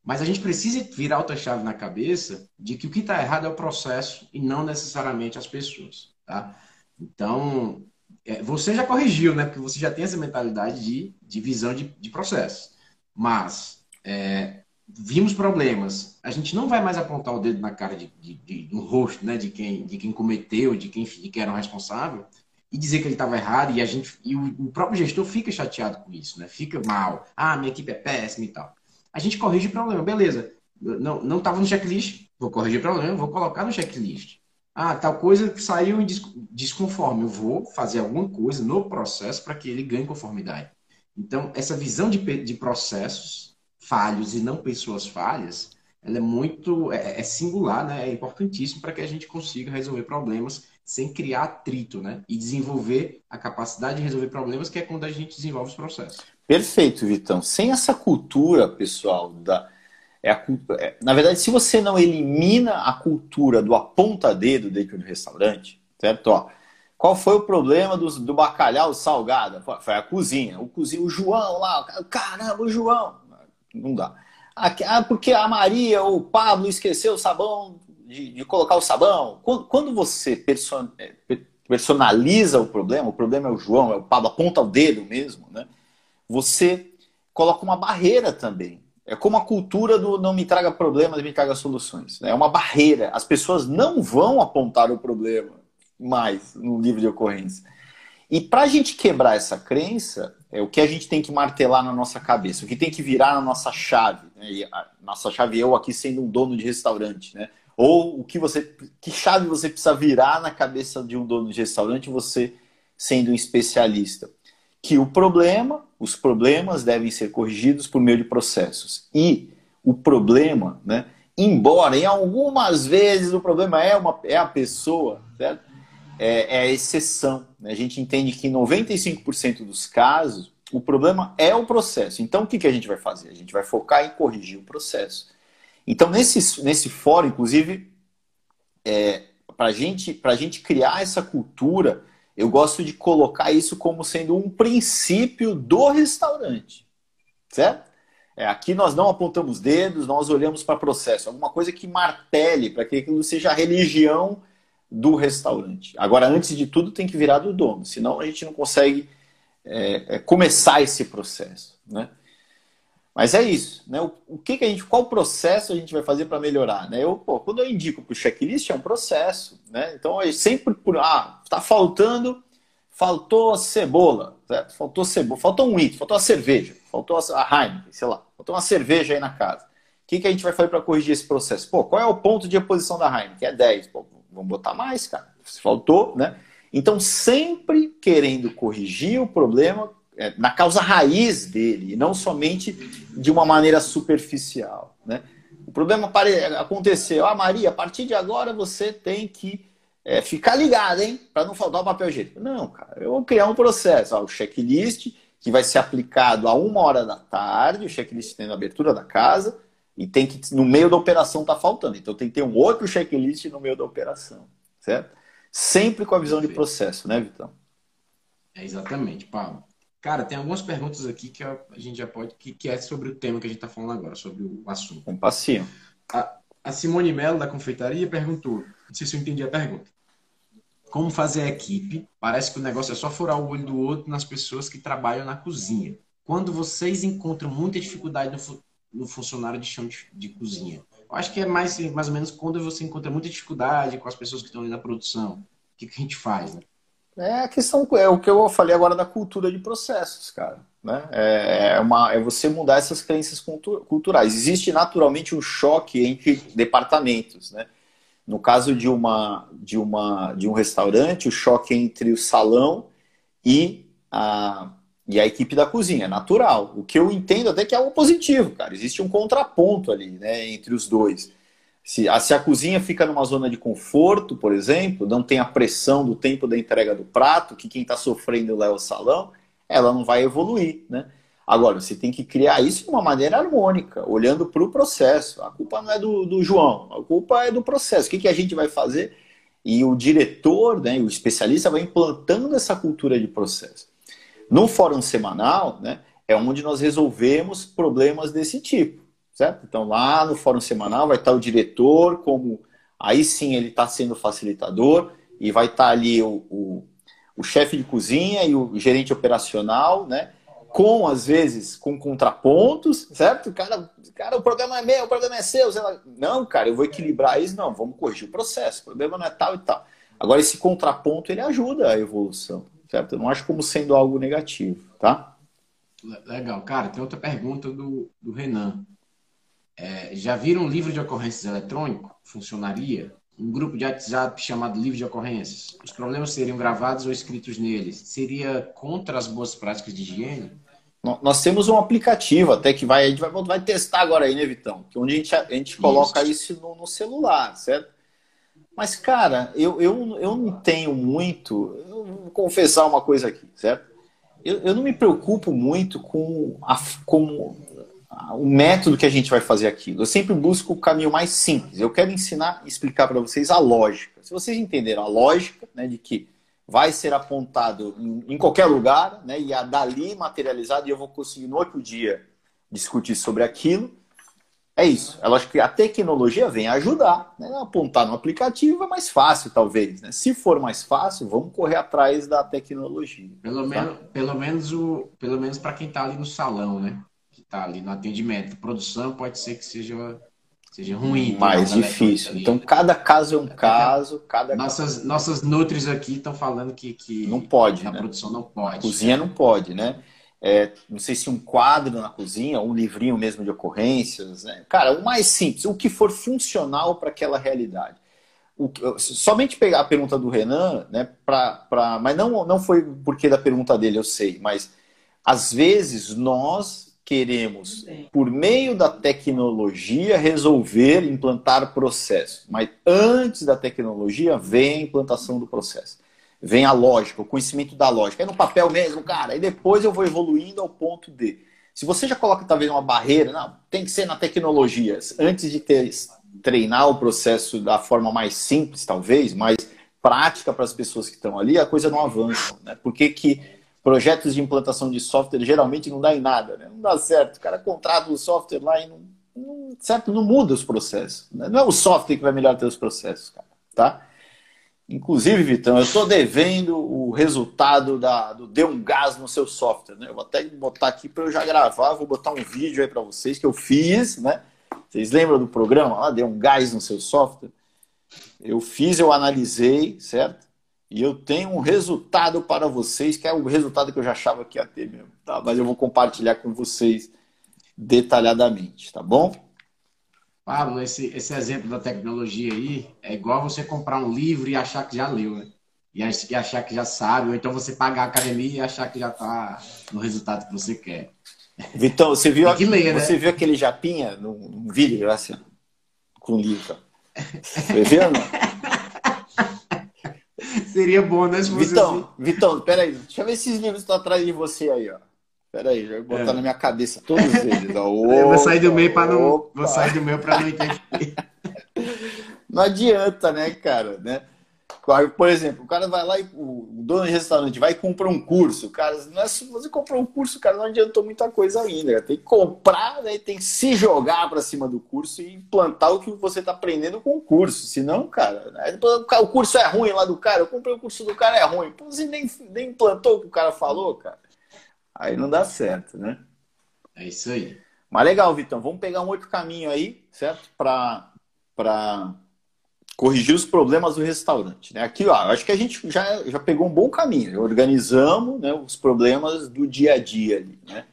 Mas a gente precisa virar outra chave na cabeça de que o que está errado é o processo e não necessariamente as pessoas, tá? Então, é, você já corrigiu, né? Porque você já tem essa mentalidade de, de visão de, de processo. Mas é, vimos problemas, a gente não vai mais apontar o dedo na cara de, de, de no rosto, né, de quem, de quem cometeu, de quem, de quem era o responsável e dizer que ele estava errado e a gente e o, o, próprio gestor fica chateado com isso, né? Fica mal. Ah, minha equipe é péssima e tal. A gente corrige o problema, beleza? Não estava no checklist, vou corrigir o problema, vou colocar no checklist. Ah, tal coisa saiu desconforme, eu vou fazer alguma coisa no processo para que ele ganhe conformidade. Então, essa visão de, de processos falhos e não pessoas falhas, ela é muito é, é singular, né? É importantíssimo para que a gente consiga resolver problemas sem criar atrito, né? E desenvolver a capacidade de resolver problemas, que é quando a gente desenvolve os processos. Perfeito, Vitão. Sem essa cultura, pessoal, da é a, é, na verdade, se você não elimina a cultura do aponta-dedo dentro do restaurante, certo? Ó, qual foi o problema do, do bacalhau salgado? Foi a cozinha. O cozinha, o João lá, caramba, o João. Não dá. Ah, porque a Maria ou o Pablo esqueceu o sabão, de, de colocar o sabão. Quando, quando você person, é, personaliza o problema, o problema é o João, é o Pablo, aponta o dedo mesmo, né? Você coloca uma barreira também. É como a cultura do não me traga problemas, me traga soluções. Né? É uma barreira. As pessoas não vão apontar o problema mais no livro de ocorrência. E para a gente quebrar essa crença, é o que a gente tem que martelar na nossa cabeça, o que tem que virar na nossa chave. Né? nossa chave, eu aqui sendo um dono de restaurante, né? Ou o que você, que chave você precisa virar na cabeça de um dono de restaurante, você sendo um especialista. Que o problema, os problemas devem ser corrigidos por meio de processos. E o problema, né? Embora em algumas vezes o problema é, uma, é a pessoa, certo? é, é a exceção. Né? A gente entende que em 95% dos casos o problema é o processo. Então o que, que a gente vai fazer? A gente vai focar em corrigir o processo. Então nesse, nesse fórum, inclusive, é, para gente, a gente criar essa cultura, eu gosto de colocar isso como sendo um princípio do restaurante. Certo? É, aqui nós não apontamos dedos, nós olhamos para processo. Alguma coisa que martele, para que aquilo seja a religião do restaurante. Agora, antes de tudo, tem que virar do dono, senão a gente não consegue é, é, começar esse processo. Né? Mas é isso. Né? O, o, que, que a gente, qual processo a gente vai fazer para melhorar? Né? Eu, pô, quando eu indico para o checklist, é um processo. Né? Então, é sempre por. Ah, está faltando. Faltou cebola, certo? Faltou cebola, faltou um item, faltou a cerveja, faltou a Heineken, sei lá, faltou uma cerveja aí na casa. O que, que a gente vai fazer para corrigir esse processo? Pô, qual é o ponto de reposição da Heineken? É 10. Pô, vamos botar mais, cara. Se faltou, né? Então, sempre querendo corrigir o problema na causa raiz dele, e não somente de uma maneira superficial, né? O problema aconteceu. Ah, Maria, a partir de agora você tem que é, ficar ligado, hein? Para não faltar o papel higiênico. Não, cara, eu vou criar um processo. Ó, o checklist que vai ser aplicado a uma hora da tarde, o checklist tendo a abertura da casa, e tem que, no meio da operação, tá faltando. Então tem que ter um outro checklist no meio da operação, certo? Sempre com a visão de processo, né, Vitão? É exatamente, Paulo. Cara, tem algumas perguntas aqui que a gente já pode, que, que é sobre o tema que a gente está falando agora, sobre o assunto. Com passinho. A, a Simone Mello, da confeitaria, perguntou, não sei se eu entendi a pergunta. Como fazer a equipe? Parece que o negócio é só furar o olho do outro nas pessoas que trabalham na cozinha. Quando vocês encontram muita dificuldade no, no funcionário de chão de, de cozinha. Eu acho que é mais, mais ou menos quando você encontra muita dificuldade com as pessoas que estão ali na produção. O que, que a gente faz, né? É a questão, é o que eu falei agora da cultura de processos, cara. Né? É, é, uma, é você mudar essas crenças culturais. Existe naturalmente um choque entre departamentos, né? No caso de uma de uma de um restaurante, o choque entre o salão e a, e a equipe da cozinha, é natural. O que eu entendo até que é algo positivo, cara. Existe um contraponto ali, né, entre os dois. Se a, se a cozinha fica numa zona de conforto, por exemplo, não tem a pressão do tempo da entrega do prato, que quem está sofrendo lá é o salão, ela não vai evoluir, né? Agora, você tem que criar isso de uma maneira harmônica, olhando para o processo. A culpa não é do, do João, a culpa é do processo. O que, que a gente vai fazer? E o diretor, né, o especialista, vai implantando essa cultura de processo. No fórum semanal, né, é onde nós resolvemos problemas desse tipo, certo? Então lá no fórum semanal vai estar o diretor, como aí sim ele está sendo facilitador e vai estar ali o, o, o chefe de cozinha e o gerente operacional, né? com, às vezes, com contrapontos, certo? Cara, cara, o problema é meu, o problema é seu. Não, cara, eu vou equilibrar isso. Não, vamos corrigir o processo. O problema não é tal e tal. Agora, esse contraponto, ele ajuda a evolução, certo? Eu não acho como sendo algo negativo, tá? Legal. Cara, tem outra pergunta do, do Renan. É, já viram um livro de ocorrências eletrônico? Funcionaria? Um grupo de WhatsApp chamado livro de ocorrências? Os problemas seriam gravados ou escritos neles? Seria contra as boas práticas de higiene? Nós temos um aplicativo até que vai, a gente vai, vai testar agora aí, né, Vitão? Que onde a gente, a gente coloca isso, isso no, no, celular, certo? Mas, cara, eu, eu, eu não tenho muito. Eu vou confessar uma coisa aqui, certo? Eu, eu não me preocupo muito com, a, com o método que a gente vai fazer aquilo. Eu sempre busco o caminho mais simples. Eu quero ensinar, explicar para vocês a lógica. Se vocês entenderam a lógica, né, de que vai ser apontado em, em qualquer lugar, né, e a dali materializado, e eu vou conseguir no outro dia discutir sobre aquilo. É isso. Eu acho que a tecnologia vem ajudar. Né? Apontar no aplicativo é mais fácil, talvez. Né? Se for mais fácil, vamos correr atrás da tecnologia. Pelo, tá? menos, pelo menos, o, pelo menos para quem está ali no salão, né? Está ali no atendimento. Produção pode ser que seja seja ruim. Mais difícil. Então, cada caso é um caso. Cada nossas, nossas Nutris aqui estão falando que, que não pode. A né? produção não pode. Cozinha não pode, né? É, não sei se um quadro na cozinha, um livrinho mesmo de ocorrências. Né? Cara, o mais simples, o que for funcional para aquela realidade. O, somente pegar a pergunta do Renan, né, pra, pra, mas não, não foi porque da pergunta dele, eu sei, mas às vezes nós queremos, por meio da tecnologia, resolver implantar processo. Mas antes da tecnologia vem a implantação do processo. Vem a lógica, o conhecimento da lógica. É no papel mesmo, cara. E depois eu vou evoluindo ao ponto de. Se você já coloca talvez uma barreira, não, tem que ser na tecnologia. Antes de ter, treinar o processo da forma mais simples, talvez, mais prática para as pessoas que estão ali, a coisa não avança. Né? Por que, que projetos de implantação de software geralmente não dá em nada, né? Não dá certo. O cara contrata o software lá e não, não, certo, não muda os processos. Né? Não é o software que vai melhorar os processos, cara, tá? Inclusive, Vitão, eu estou devendo o resultado da, do Dê um Gás no seu software. Né? Eu vou até botar aqui para eu já gravar, vou botar um vídeo aí para vocês que eu fiz, né? Vocês lembram do programa lá, Dê um Gás no seu software? Eu fiz, eu analisei, certo? E eu tenho um resultado para vocês, que é o resultado que eu já achava que ia ter mesmo, tá? Mas eu vou compartilhar com vocês detalhadamente, tá bom? Pablo, esse, esse exemplo da tecnologia aí é igual você comprar um livro e achar que já leu, né? E achar que já sabe, ou então você pagar a academia e achar que já está no resultado que você quer. Vitão, você viu, ler, né? você viu aquele japinha num, vídeo assim, com livro? Você viu? Não? Seria bom, né? Se Vitão, assim. Vitão, peraí. Deixa eu ver esses livros que estão atrás de você aí, ó. Peraí, já vou botar é. na minha cabeça todos eles. Ó. Opa, eu vou sair do meio para não. Vou sair do meio para não entender. Não adianta, né, cara? Né? Por exemplo, o cara vai lá e o dono de restaurante vai e compra um curso. Cara, não é se você comprou um curso, cara, não adiantou muita coisa ainda. Tem que comprar, né, tem que se jogar para cima do curso e implantar o que você está aprendendo com o curso. Senão, cara, né, o curso é ruim lá do cara, eu comprei o curso do cara, é ruim. Pô, você nem, nem implantou o que o cara falou, cara. Aí não dá certo, né? É isso aí. Mas legal, Vitão. Vamos pegar um outro caminho aí, certo? Para corrigir os problemas do restaurante. Né? Aqui, ó, acho que a gente já, já pegou um bom caminho, organizamos né, os problemas do dia a dia ali. Né?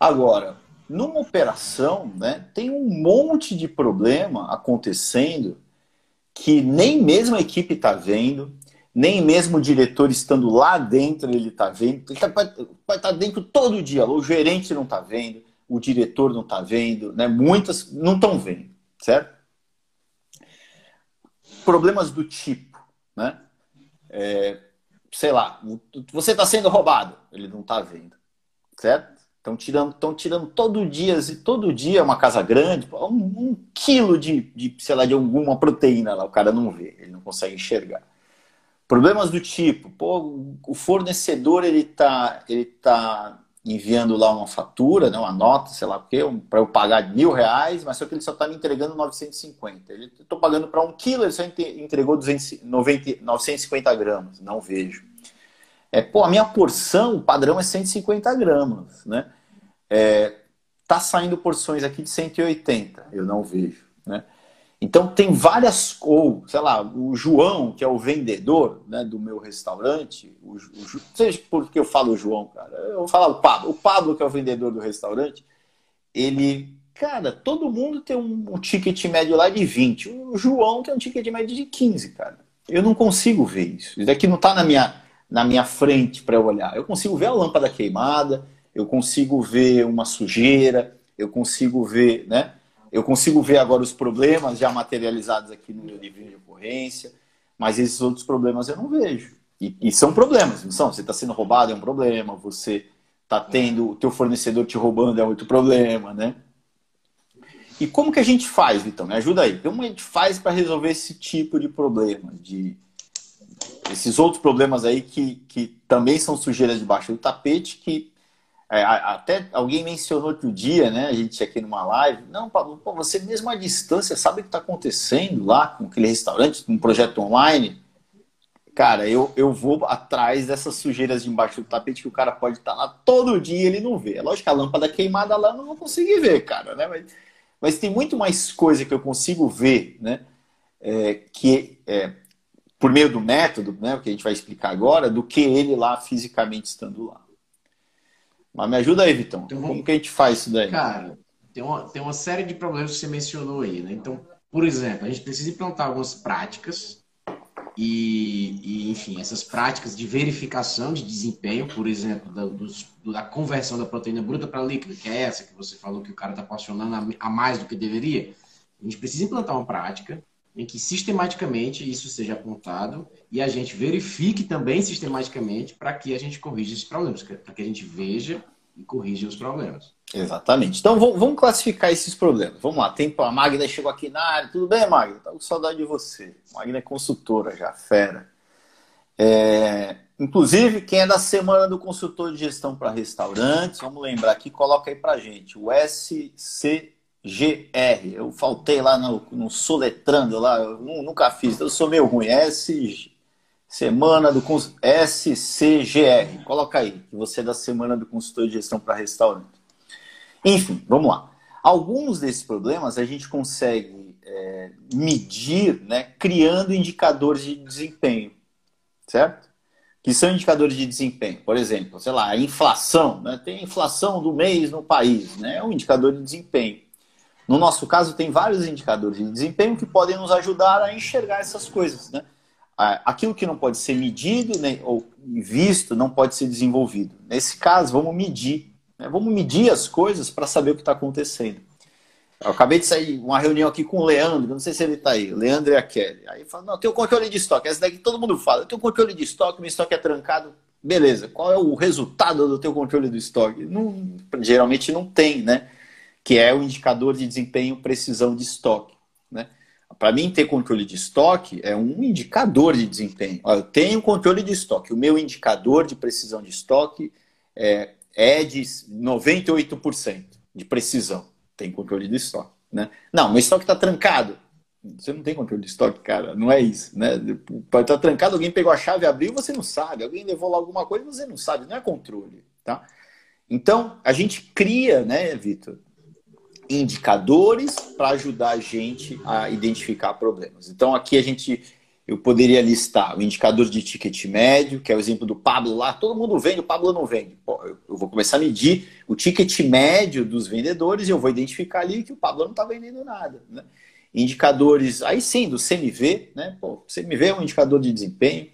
Agora, numa operação, né, tem um monte de problema acontecendo que nem mesmo a equipe está vendo, nem mesmo o diretor estando lá dentro ele está vendo. Ele tá, vai estar tá dentro todo dia, o gerente não está vendo, o diretor não está vendo, né? muitas não estão vendo, certo? Problemas do tipo, né? É, sei lá, você está sendo roubado, ele não está vendo, certo? Estão tirando, estão tirando todo dia, todo dia uma casa grande, um, um, quilo de, de, sei lá, de alguma proteína lá, o cara não vê, ele não consegue enxergar. Problemas do tipo, pô, o fornecedor ele está ele tá enviando lá uma fatura, né, uma nota, sei lá o quê, para eu pagar mil reais, mas só que ele só está me entregando 950. Ele estou pagando para um quilo, ele só entregou 290, 950 gramas, não vejo. É, pô, a minha porção, o padrão é 150 gramas, né? É, tá saindo porções aqui de 180, eu não vejo, né? Então tem várias, ou sei lá, o João, que é o vendedor né, do meu restaurante, o, o, seja por que eu falo o João, cara, eu vou falar o Pablo. O Pablo, que é o vendedor do restaurante, ele, cara, todo mundo tem um, um ticket médio lá de 20. O João tem um ticket médio de 15, cara. Eu não consigo ver isso. Isso daqui não está na minha, na minha frente para olhar. Eu consigo ver a lâmpada queimada, eu consigo ver uma sujeira, eu consigo ver, né? Eu consigo ver agora os problemas já materializados aqui no meu livrinho de ocorrência, mas esses outros problemas eu não vejo. E, e são problemas, não são? Você está sendo roubado é um problema, você está tendo o teu fornecedor te roubando é outro problema, né? E como que a gente faz, Vitão? Me ajuda aí. Como a gente faz para resolver esse tipo de problema? De esses outros problemas aí que, que também são sujeiras debaixo do tapete, que é, até alguém mencionou outro dia, né? A gente aqui numa live. Não, Pablo, pô, você mesmo à distância sabe o que está acontecendo lá com aquele restaurante, com um projeto online. Cara, eu, eu vou atrás dessas sujeiras de embaixo do tapete que o cara pode estar tá lá todo dia e ele não vê. É lógico que a lâmpada queimada lá eu não vou conseguir ver, cara, né? Mas, mas tem muito mais coisa que eu consigo ver, né? É, que é, por meio do método, né? O que a gente vai explicar agora, do que ele lá fisicamente estando lá. Mas me ajuda aí, Vitão. Então, Como que a gente faz isso daí? Cara, tem uma, tem uma série de problemas que você mencionou aí, né? Então, por exemplo, a gente precisa implantar algumas práticas e, e enfim, essas práticas de verificação de desempenho, por exemplo, da, dos, da conversão da proteína bruta para líquida, que é essa que você falou que o cara está apaixonando a, a mais do que deveria. A gente precisa implantar uma prática em que sistematicamente isso seja apontado e a gente verifique também sistematicamente para que a gente corrija esses problemas, para que a gente veja e corrija os problemas. Exatamente. Então vamos classificar esses problemas. Vamos lá. Tem a Magda chegou aqui na área. Tudo bem, Magda? Tá com saudade de você. Magda é consultora já, fera. É... Inclusive, quem é da semana do consultor de gestão para restaurantes, vamos lembrar aqui, coloca aí para gente o SC GR. Eu faltei lá no, no soletrando lá, eu nunca fiz, eu sou meio ruim. S, semana do SCGR. Coloca aí, que você é da semana do consultor de gestão para restaurante. Enfim, vamos lá. Alguns desses problemas a gente consegue é, medir né, criando indicadores de desempenho, certo? Que são indicadores de desempenho. Por exemplo, sei lá, a inflação, né? tem inflação do mês no país, né? é um indicador de desempenho. No nosso caso, tem vários indicadores de desempenho que podem nos ajudar a enxergar essas coisas. Né? Aquilo que não pode ser medido né, ou visto não pode ser desenvolvido. Nesse caso, vamos medir. Né? Vamos medir as coisas para saber o que está acontecendo. Eu acabei de sair uma reunião aqui com o Leandro, não sei se ele está aí, Leandro e a Kelly. Aí fala, não, tem o controle de estoque. Essa daqui todo mundo fala, eu tenho controle de estoque, meu estoque é trancado. Beleza, qual é o resultado do teu controle do estoque? Não, geralmente não tem, né? Que é o indicador de desempenho precisão de estoque. Né? Para mim, ter controle de estoque é um indicador de desempenho. Eu tenho controle de estoque. O meu indicador de precisão de estoque é, é de 98% de precisão. Tem controle de estoque. Né? Não, meu estoque está trancado. Você não tem controle de estoque, cara. Não é isso. Né? Pode estar tá trancado, alguém pegou a chave, abriu, você não sabe. Alguém levou lá alguma coisa, você não sabe. Não é controle. Tá? Então, a gente cria, né, Vitor, indicadores para ajudar a gente a identificar problemas. Então aqui a gente eu poderia listar o indicador de ticket médio, que é o exemplo do Pablo lá. Todo mundo vende, o Pablo não vende. Pô, eu vou começar a medir o ticket médio dos vendedores e eu vou identificar ali que o Pablo não está vendendo nada. Né? Indicadores, aí sim, do CMV, né? Pô, CMV é um indicador de desempenho.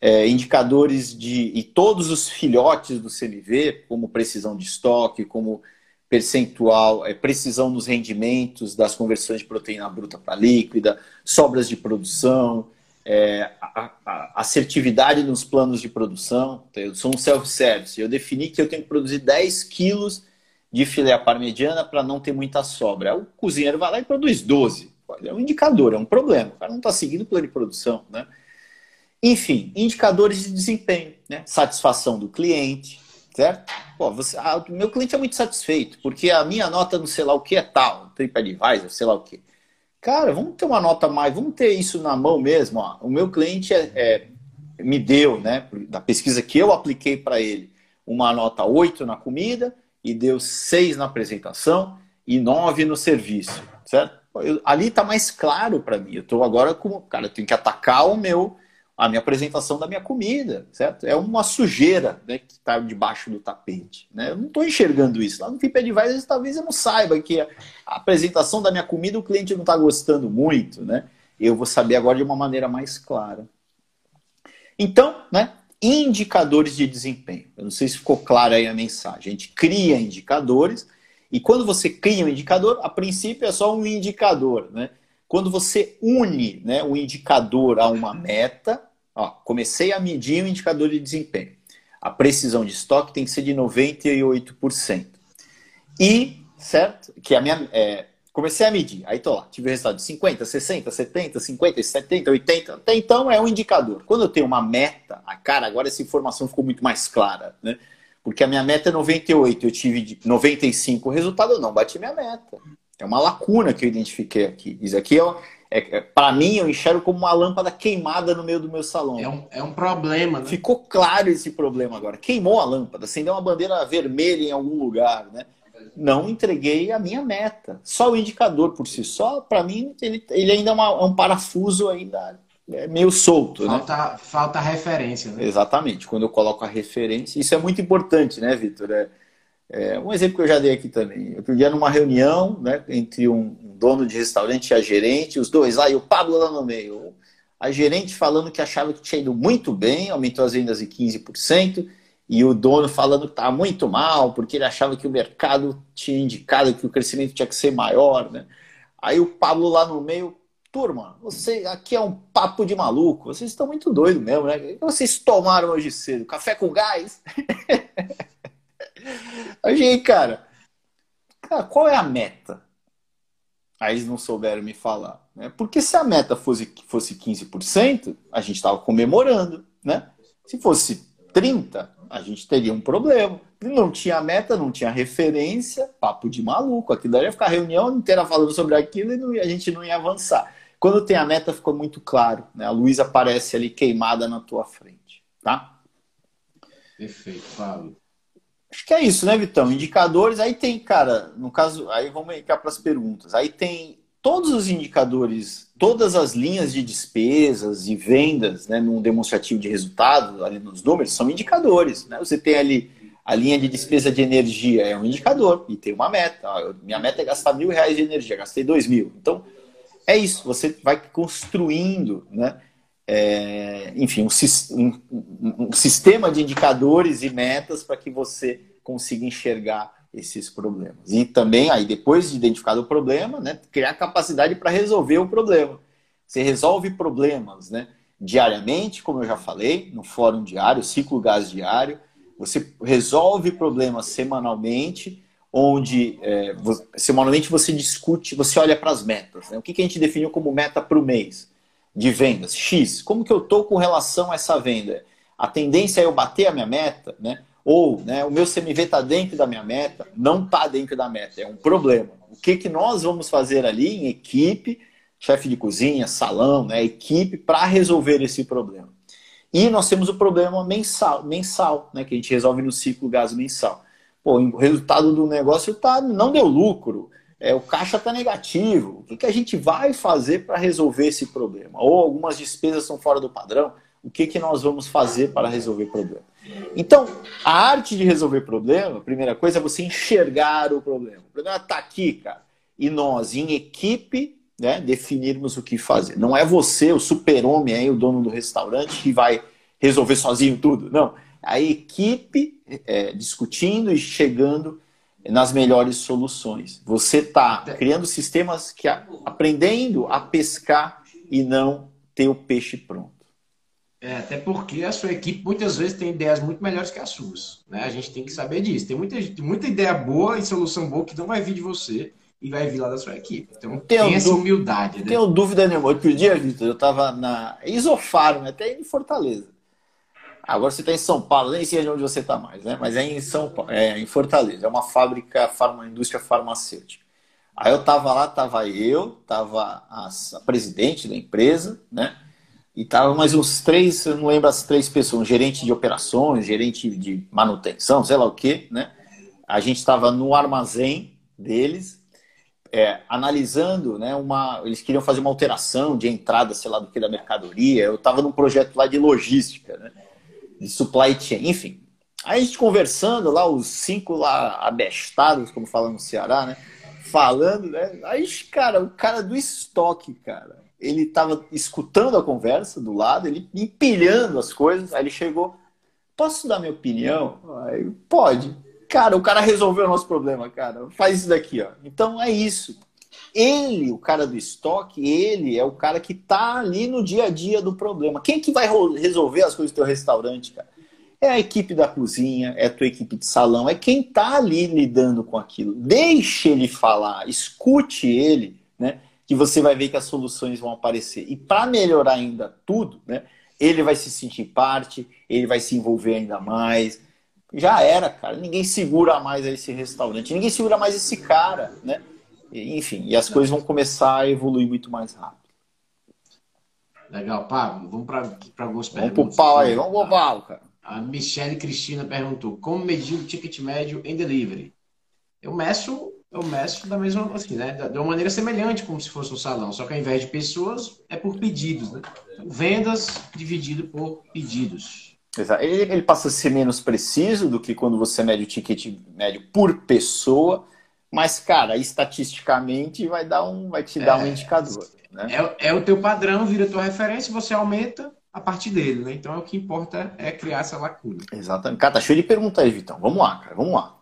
É, indicadores de. e todos os filhotes do CMV, como precisão de estoque, como percentual, é, precisão nos rendimentos das conversões de proteína bruta para líquida, sobras de produção, é, a, a, assertividade nos planos de produção. Eu sou um self-service. Eu defini que eu tenho que produzir 10 quilos de filé parmegiana para não ter muita sobra. o cozinheiro vai lá e produz 12. É um indicador, é um problema. O cara não está seguindo o plano de produção. Né? Enfim, indicadores de desempenho. Né? Satisfação do cliente, certo? Pô, você, o meu cliente é muito satisfeito, porque a minha nota não sei lá o que é tal, TripAdvisor, sei lá o que. Cara, vamos ter uma nota mais, vamos ter isso na mão mesmo. Ó. O meu cliente é, é, me deu, né, da pesquisa que eu apliquei para ele, uma nota 8 na comida e deu 6 na apresentação e 9 no serviço, certo? Eu, ali está mais claro para mim. Eu estou agora com, cara, eu tenho que atacar o meu a minha apresentação da minha comida, certo? É uma sujeira né, que está debaixo do tapete. Né? Eu não estou enxergando isso. Lá no TripAdvisor talvez eu não saiba que a apresentação da minha comida o cliente não está gostando muito, né? Eu vou saber agora de uma maneira mais clara. Então, né, indicadores de desempenho. Eu não sei se ficou clara aí a mensagem. A gente cria indicadores e quando você cria um indicador, a princípio é só um indicador, né? Quando você une né, o indicador a uma meta, ó, comecei a medir o indicador de desempenho. A precisão de estoque tem que ser de 98%. E, certo? Que a minha. É, comecei a medir, aí tô lá, tive o resultado de 50, 60, 70, 50, 70, 80. Até então é um indicador. Quando eu tenho uma meta, a cara, agora essa informação ficou muito mais clara, né? Porque a minha meta é 98, eu tive 95, o resultado eu não bati minha meta. É uma lacuna que eu identifiquei aqui. Isso aqui é, é, é para mim, eu enxergo como uma lâmpada queimada no meio do meu salão. É um, é um problema, né? Ficou claro esse problema agora. Queimou a lâmpada, acendeu uma bandeira vermelha em algum lugar, né? Não entreguei a minha meta. Só o indicador por si só, para mim, ele, ele ainda é, uma, é, um parafuso ainda é meio solto, né? falta, né? Falta referência, né? Exatamente. Quando eu coloco a referência, isso é muito importante, né, Vitor? É, é, um exemplo que eu já dei aqui também. Outro dia, numa reunião né, entre um dono de restaurante e a gerente, os dois lá, e o Pablo lá no meio. A gerente falando que achava que tinha ido muito bem, aumentou as vendas em 15%, e o dono falando que estava muito mal, porque ele achava que o mercado tinha indicado que o crescimento tinha que ser maior. Né? Aí o Pablo lá no meio, turma, você aqui é um papo de maluco, vocês estão muito doidos mesmo, né? O que vocês tomaram hoje cedo? Café com gás? Aí, cara, cara, qual é a meta? Aí eles não souberam me falar. Né? Porque se a meta fosse, fosse 15%, a gente estava comemorando. Né? Se fosse 30%, a gente teria um problema. Não tinha meta, não tinha referência, papo de maluco. Aquilo ia ficar reunião inteira falando sobre aquilo e não, a gente não ia avançar. Quando tem a meta, ficou muito claro. Né? A luz aparece ali queimada na tua frente. Tá? Perfeito, Fábio. Acho que é isso, né, Vitão? Indicadores, aí tem, cara, no caso, aí vamos entrar para as perguntas. Aí tem todos os indicadores, todas as linhas de despesas e vendas, né, num demonstrativo de resultado, ali nos números, são indicadores. Né? Você tem ali a linha de despesa de energia, é um indicador, e tem uma meta. Minha meta é gastar mil reais de energia, gastei dois mil. Então, é isso, você vai construindo, né? É, enfim, um, um, um, sistema de indicadores e metas para que você consiga enxergar esses problemas. E também, aí depois de identificado o problema, né, criar capacidade para resolver o problema. Você resolve problemas né, diariamente, como eu já falei, no fórum diário, ciclo gás diário. Você resolve problemas semanalmente, onde é, semanalmente você discute, você olha para as metas. Né? O que, que a gente definiu como meta para o mês? De vendas, X, como que eu estou com relação a essa venda? A tendência é eu bater a minha meta, né? Ou né, o meu CMV está dentro da minha meta, não está dentro da meta, é um problema. O que, que nós vamos fazer ali em equipe, chefe de cozinha, salão, né, equipe, para resolver esse problema? E nós temos o problema mensal, mensal né, que a gente resolve no ciclo gás mensal. Pô, o resultado do negócio tá, não deu lucro, é, o caixa está negativo. O que, que a gente vai fazer para resolver esse problema? Ou algumas despesas são fora do padrão. O que, que nós vamos fazer para resolver o problema? Então, a arte de resolver problema, a primeira coisa é você enxergar o problema. O problema está aqui, cara. E nós, em equipe, né, definirmos o que fazer. Não é você, o super-homem aí, o dono do restaurante, que vai resolver sozinho tudo. Não. A equipe é, discutindo e chegando nas melhores soluções. Você está criando sistemas que aprendendo a pescar e não ter o peixe pronto. É, até porque a sua equipe muitas vezes tem ideias muito melhores que as suas. Né? A gente tem que saber disso. Tem muita, muita ideia boa e solução boa que não vai vir de você e vai vir lá da sua equipe. Então tem essa humildade. Né? Tenho dúvida nenhuma. Outro dia, Vitor, eu estava na Isofarm, até em Fortaleza. Agora você está em São Paulo, nem sei onde você está mais, né? Mas é em São Paulo, é em Fortaleza, é uma fábrica, uma indústria farmacêutica. Aí eu estava lá, estava eu, estava a, a, presidente da empresa, né? e tava mais uns três, eu não lembro as três pessoas, um gerente de operações, gerente de manutenção, sei lá o quê, né? A gente estava no armazém deles, é, analisando, né, uma, eles queriam fazer uma alteração de entrada, sei lá do que, da mercadoria. Eu estava num projeto lá de logística, né, de supply chain, enfim. Aí a gente conversando lá, os cinco lá abestados, como falam no Ceará, né, falando, né, aí, cara, o cara do estoque, cara, ele estava escutando a conversa do lado, ele empilhando as coisas, aí ele chegou, posso dar minha opinião? Aí, pode. Cara, o cara resolveu o nosso problema, cara. Faz isso daqui, ó. Então é isso. Ele, o cara do estoque, ele é o cara que tá ali no dia a dia do problema. Quem que vai resolver as coisas do teu restaurante, cara? É a equipe da cozinha, é a tua equipe de salão, é quem tá ali lidando com aquilo. Deixe ele falar, escute ele, né? Que você vai ver que as soluções vão aparecer. E para melhorar ainda tudo, né? Ele vai se sentir parte, ele vai se envolver ainda mais, já era, cara. Ninguém segura mais esse restaurante, ninguém segura mais esse cara, né? Enfim, e as coisas vão começar a evoluir muito mais rápido. Legal, Pablo. Vamos para algumas perguntas. Vamos pro pau aí, vamos pro pau, cara. A Michelle Cristina perguntou: como medir o ticket médio em delivery? Eu meço, eu meço da mesma assim, né? De uma maneira semelhante, como se fosse um salão, só que ao invés de pessoas, é por pedidos, né? Vendas dividido por pedidos. Ele, ele, passa a ser menos preciso do que quando você mede o ticket médio por pessoa, mas, cara, estatisticamente vai, dar um, vai te é, dar um indicador. Né? É, é o teu padrão, vira tua referência, você aumenta a partir dele, né? Então, é o que importa é criar essa lacuna. Exatamente. Cara, tá cheio de perguntas aí, Vitão. Vamos lá, cara, vamos lá.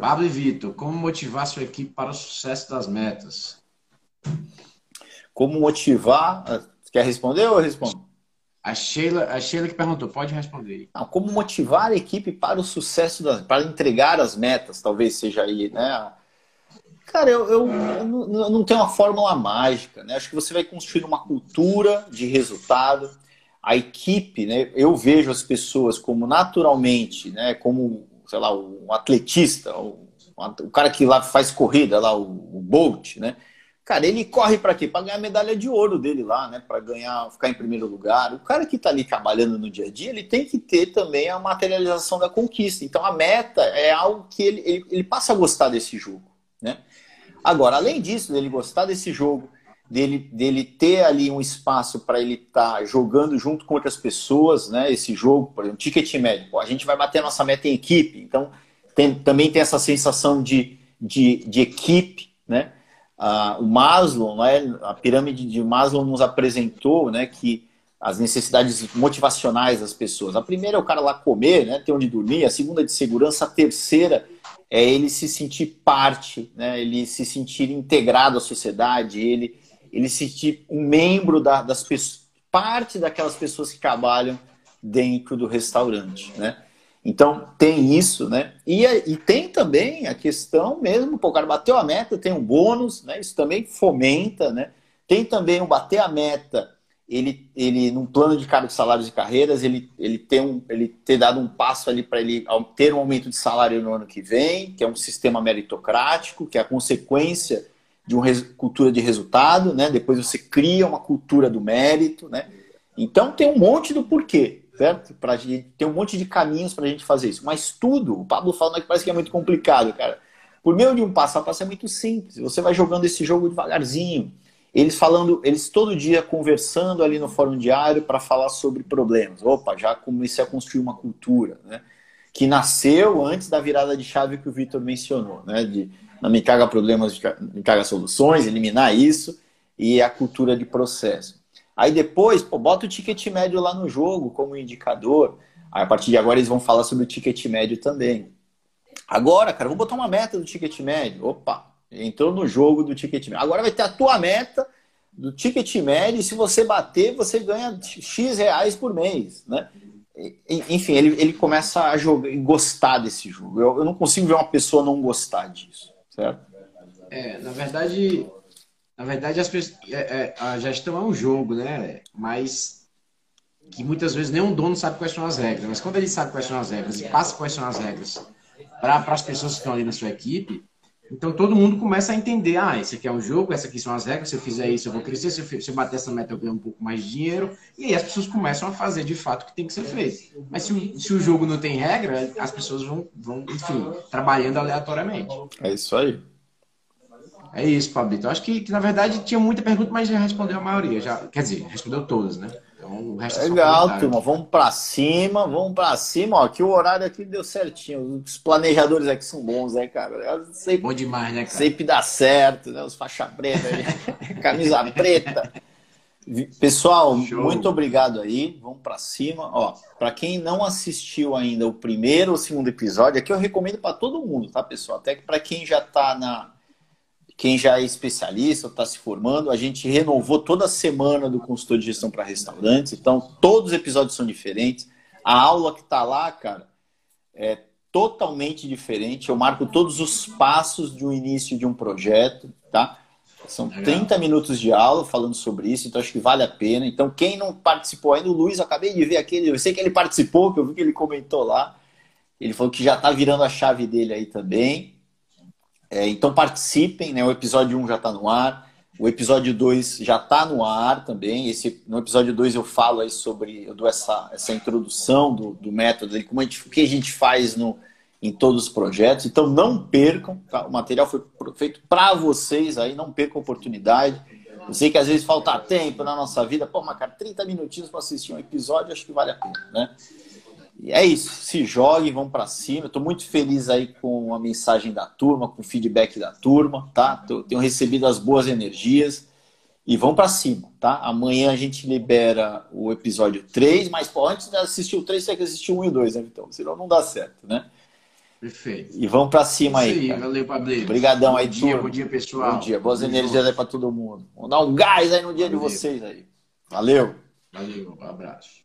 Pablo e Vitor, como motivar sua equipe para o sucesso das metas? Como motivar... Quer responder ou eu respondo? A Sheila, a Sheila que perguntou, pode responder. Como motivar a equipe para o sucesso, das, para entregar as metas, talvez seja aí, né? Cara, eu, eu, eu não, tenho uma fórmula mágica, né? Acho que você vai construir uma cultura de resultado. A equipe, né? Eu vejo as pessoas como naturalmente, né? Como, sei lá, um atletista, o, o cara que lá faz corrida, lá o, o Bolt, né? Cara, ele corre para quê? Para ganhar a medalha de ouro dele lá, né? Para ganhar, ficar em primeiro lugar. O cara que está ali trabalhando no dia a dia, ele tem que ter também a materialização da conquista. Então a meta é algo que ele, ele, ele passa a gostar desse jogo, né? Agora, além disso, dele gostar desse jogo, dele, dele ter ali um espaço para ele estar tá jogando junto com outras pessoas, né? Esse jogo, por exemplo, ticket médio. Pô, a gente vai bater a nossa meta em equipe. Então, tem, também tem essa sensação de, de, de equipe, né? Uh, o Maslow, né, a pirâmide de Maslow nos apresentou né, que as necessidades motivacionais das pessoas. A primeira é o cara lá comer, né, ter onde dormir. A segunda é de segurança. A terceira é ele se sentir parte, né, ele se sentir integrado à sociedade, ele, ele se sentir um membro da, das pessoas, parte daquelas pessoas que trabalham dentro do restaurante. Né? Então, tem isso, né? E, e tem também a questão mesmo, pô, o cara bateu a meta, tem um bônus, né? Isso também fomenta, né? Tem também o bater a meta, ele, ele num plano de cargos, salários e carreiras, ele, ele, tem um, ele ter dado um passo ali para ele ter um aumento de salário no ano que vem, que é um sistema meritocrático, que é a consequência de uma cultura de resultado, né? Depois você cria uma cultura do mérito, né? Então tem um monte do porquê certo? Pra gente, tem um monte de caminhos para a gente fazer isso. Mas tudo, o Pablo falando que parece que é muito complicado, cara. Por meio de um passo a passo é muito simples. Você vai jogando esse jogo devagarzinho. Eles falando, eles todo dia conversando ali no fórum diário para falar sobre problemas. Opa, já comecei a construir uma cultura, né? Que nasceu antes da virada de chave que o Vitor mencionou, né? De não me caga problemas, me caga soluções, eliminar isso e a cultura de processo. Aí depois, pô, bota o ticket médio lá no jogo como indicador. Aí a partir de agora eles vão falar sobre o ticket médio também. Agora, cara, vou botar uma meta do ticket médio. Opa, entrou no jogo do ticket médio. Agora vai ter a tua meta do ticket médio e se você bater, você ganha X reais por mês, né? Enfim, ele, ele começa a jogar e gostar desse jogo. Eu, eu não consigo ver uma pessoa não gostar disso, certo? É, na verdade, na verdade, as pessoas, é, é, a gestão é um jogo, né? Mas que muitas vezes nenhum dono sabe quais são as regras. Mas quando ele sabe quais são as regras e passa quais são as regras para as pessoas que estão ali na sua equipe, Então todo mundo começa a entender, ah, esse aqui é um jogo, essas aqui são as regras, se eu fizer isso eu vou crescer, se eu, se eu bater essa meta eu ganho um pouco mais de dinheiro, e aí as pessoas começam a fazer de fato o que tem que ser feito. Mas se o, se o jogo não tem regra, as pessoas vão, vão, enfim, trabalhando aleatoriamente. É isso aí. É isso, Pablito. Eu acho que, que, na verdade tinha muita pergunta, mas já respondeu a maioria. Já, quer dizer, respondeu todas, né? Então, o resto é Legal, turma. Vamos para cima, vamos para cima. Ó, que o horário aqui deu certinho. Os planejadores aqui são bons, né, cara? Sempre, Bom demais, né, cara? Sempre dá certo, né? Os faixa preta, camisa preta. Pessoal, Show. muito obrigado aí. Vamos para cima. Ó, para quem não assistiu ainda o primeiro ou segundo episódio, aqui eu recomendo para todo mundo, tá, pessoal? Até que para quem já está na quem já é especialista, está se formando, a gente renovou toda semana do consultor de gestão para restaurantes, então todos os episódios são diferentes. A aula que está lá, cara, é totalmente diferente. Eu marco todos os passos do início de um projeto, tá? São 30 minutos de aula falando sobre isso, então acho que vale a pena. Então, quem não participou ainda, o Luiz, eu acabei de ver aquele, eu sei que ele participou, que eu vi que ele comentou lá. Ele falou que já está virando a chave dele aí também. É, então participem, né? O episódio 1 já está no ar. O episódio 2 já está no ar também. Esse, no episódio 2 eu falo aí sobre, eu dou essa, essa introdução do, do método, como a gente, o que a gente faz no, em todos os projetos. Então não percam, tá? o material foi feito para vocês aí, não percam a oportunidade. Eu sei que às vezes falta tempo na nossa vida, pô, mas cara, 30 minutinhos para assistir um episódio, acho que vale a pena, né? E é isso, se jogue, vão para cima. Estou muito feliz aí com a mensagem da turma, com o feedback da turma, tá? Tô, tenho recebido as boas energias e vão para cima, tá? Amanhã a gente libera o episódio 3, mas pô, antes de assistir o 3, você tem que assistir o 1 e o 2, né, então? Senão não dá certo, né? Perfeito. E vão para cima aí. Isso aí, valeu, Pablo. Obrigadão aí, bom dia, turma. Bom dia, pessoal. Bom dia, boas bom energias aí para todo mundo. Vamos dar um gás aí no dia valeu. de vocês aí. Valeu. Valeu, um abraço.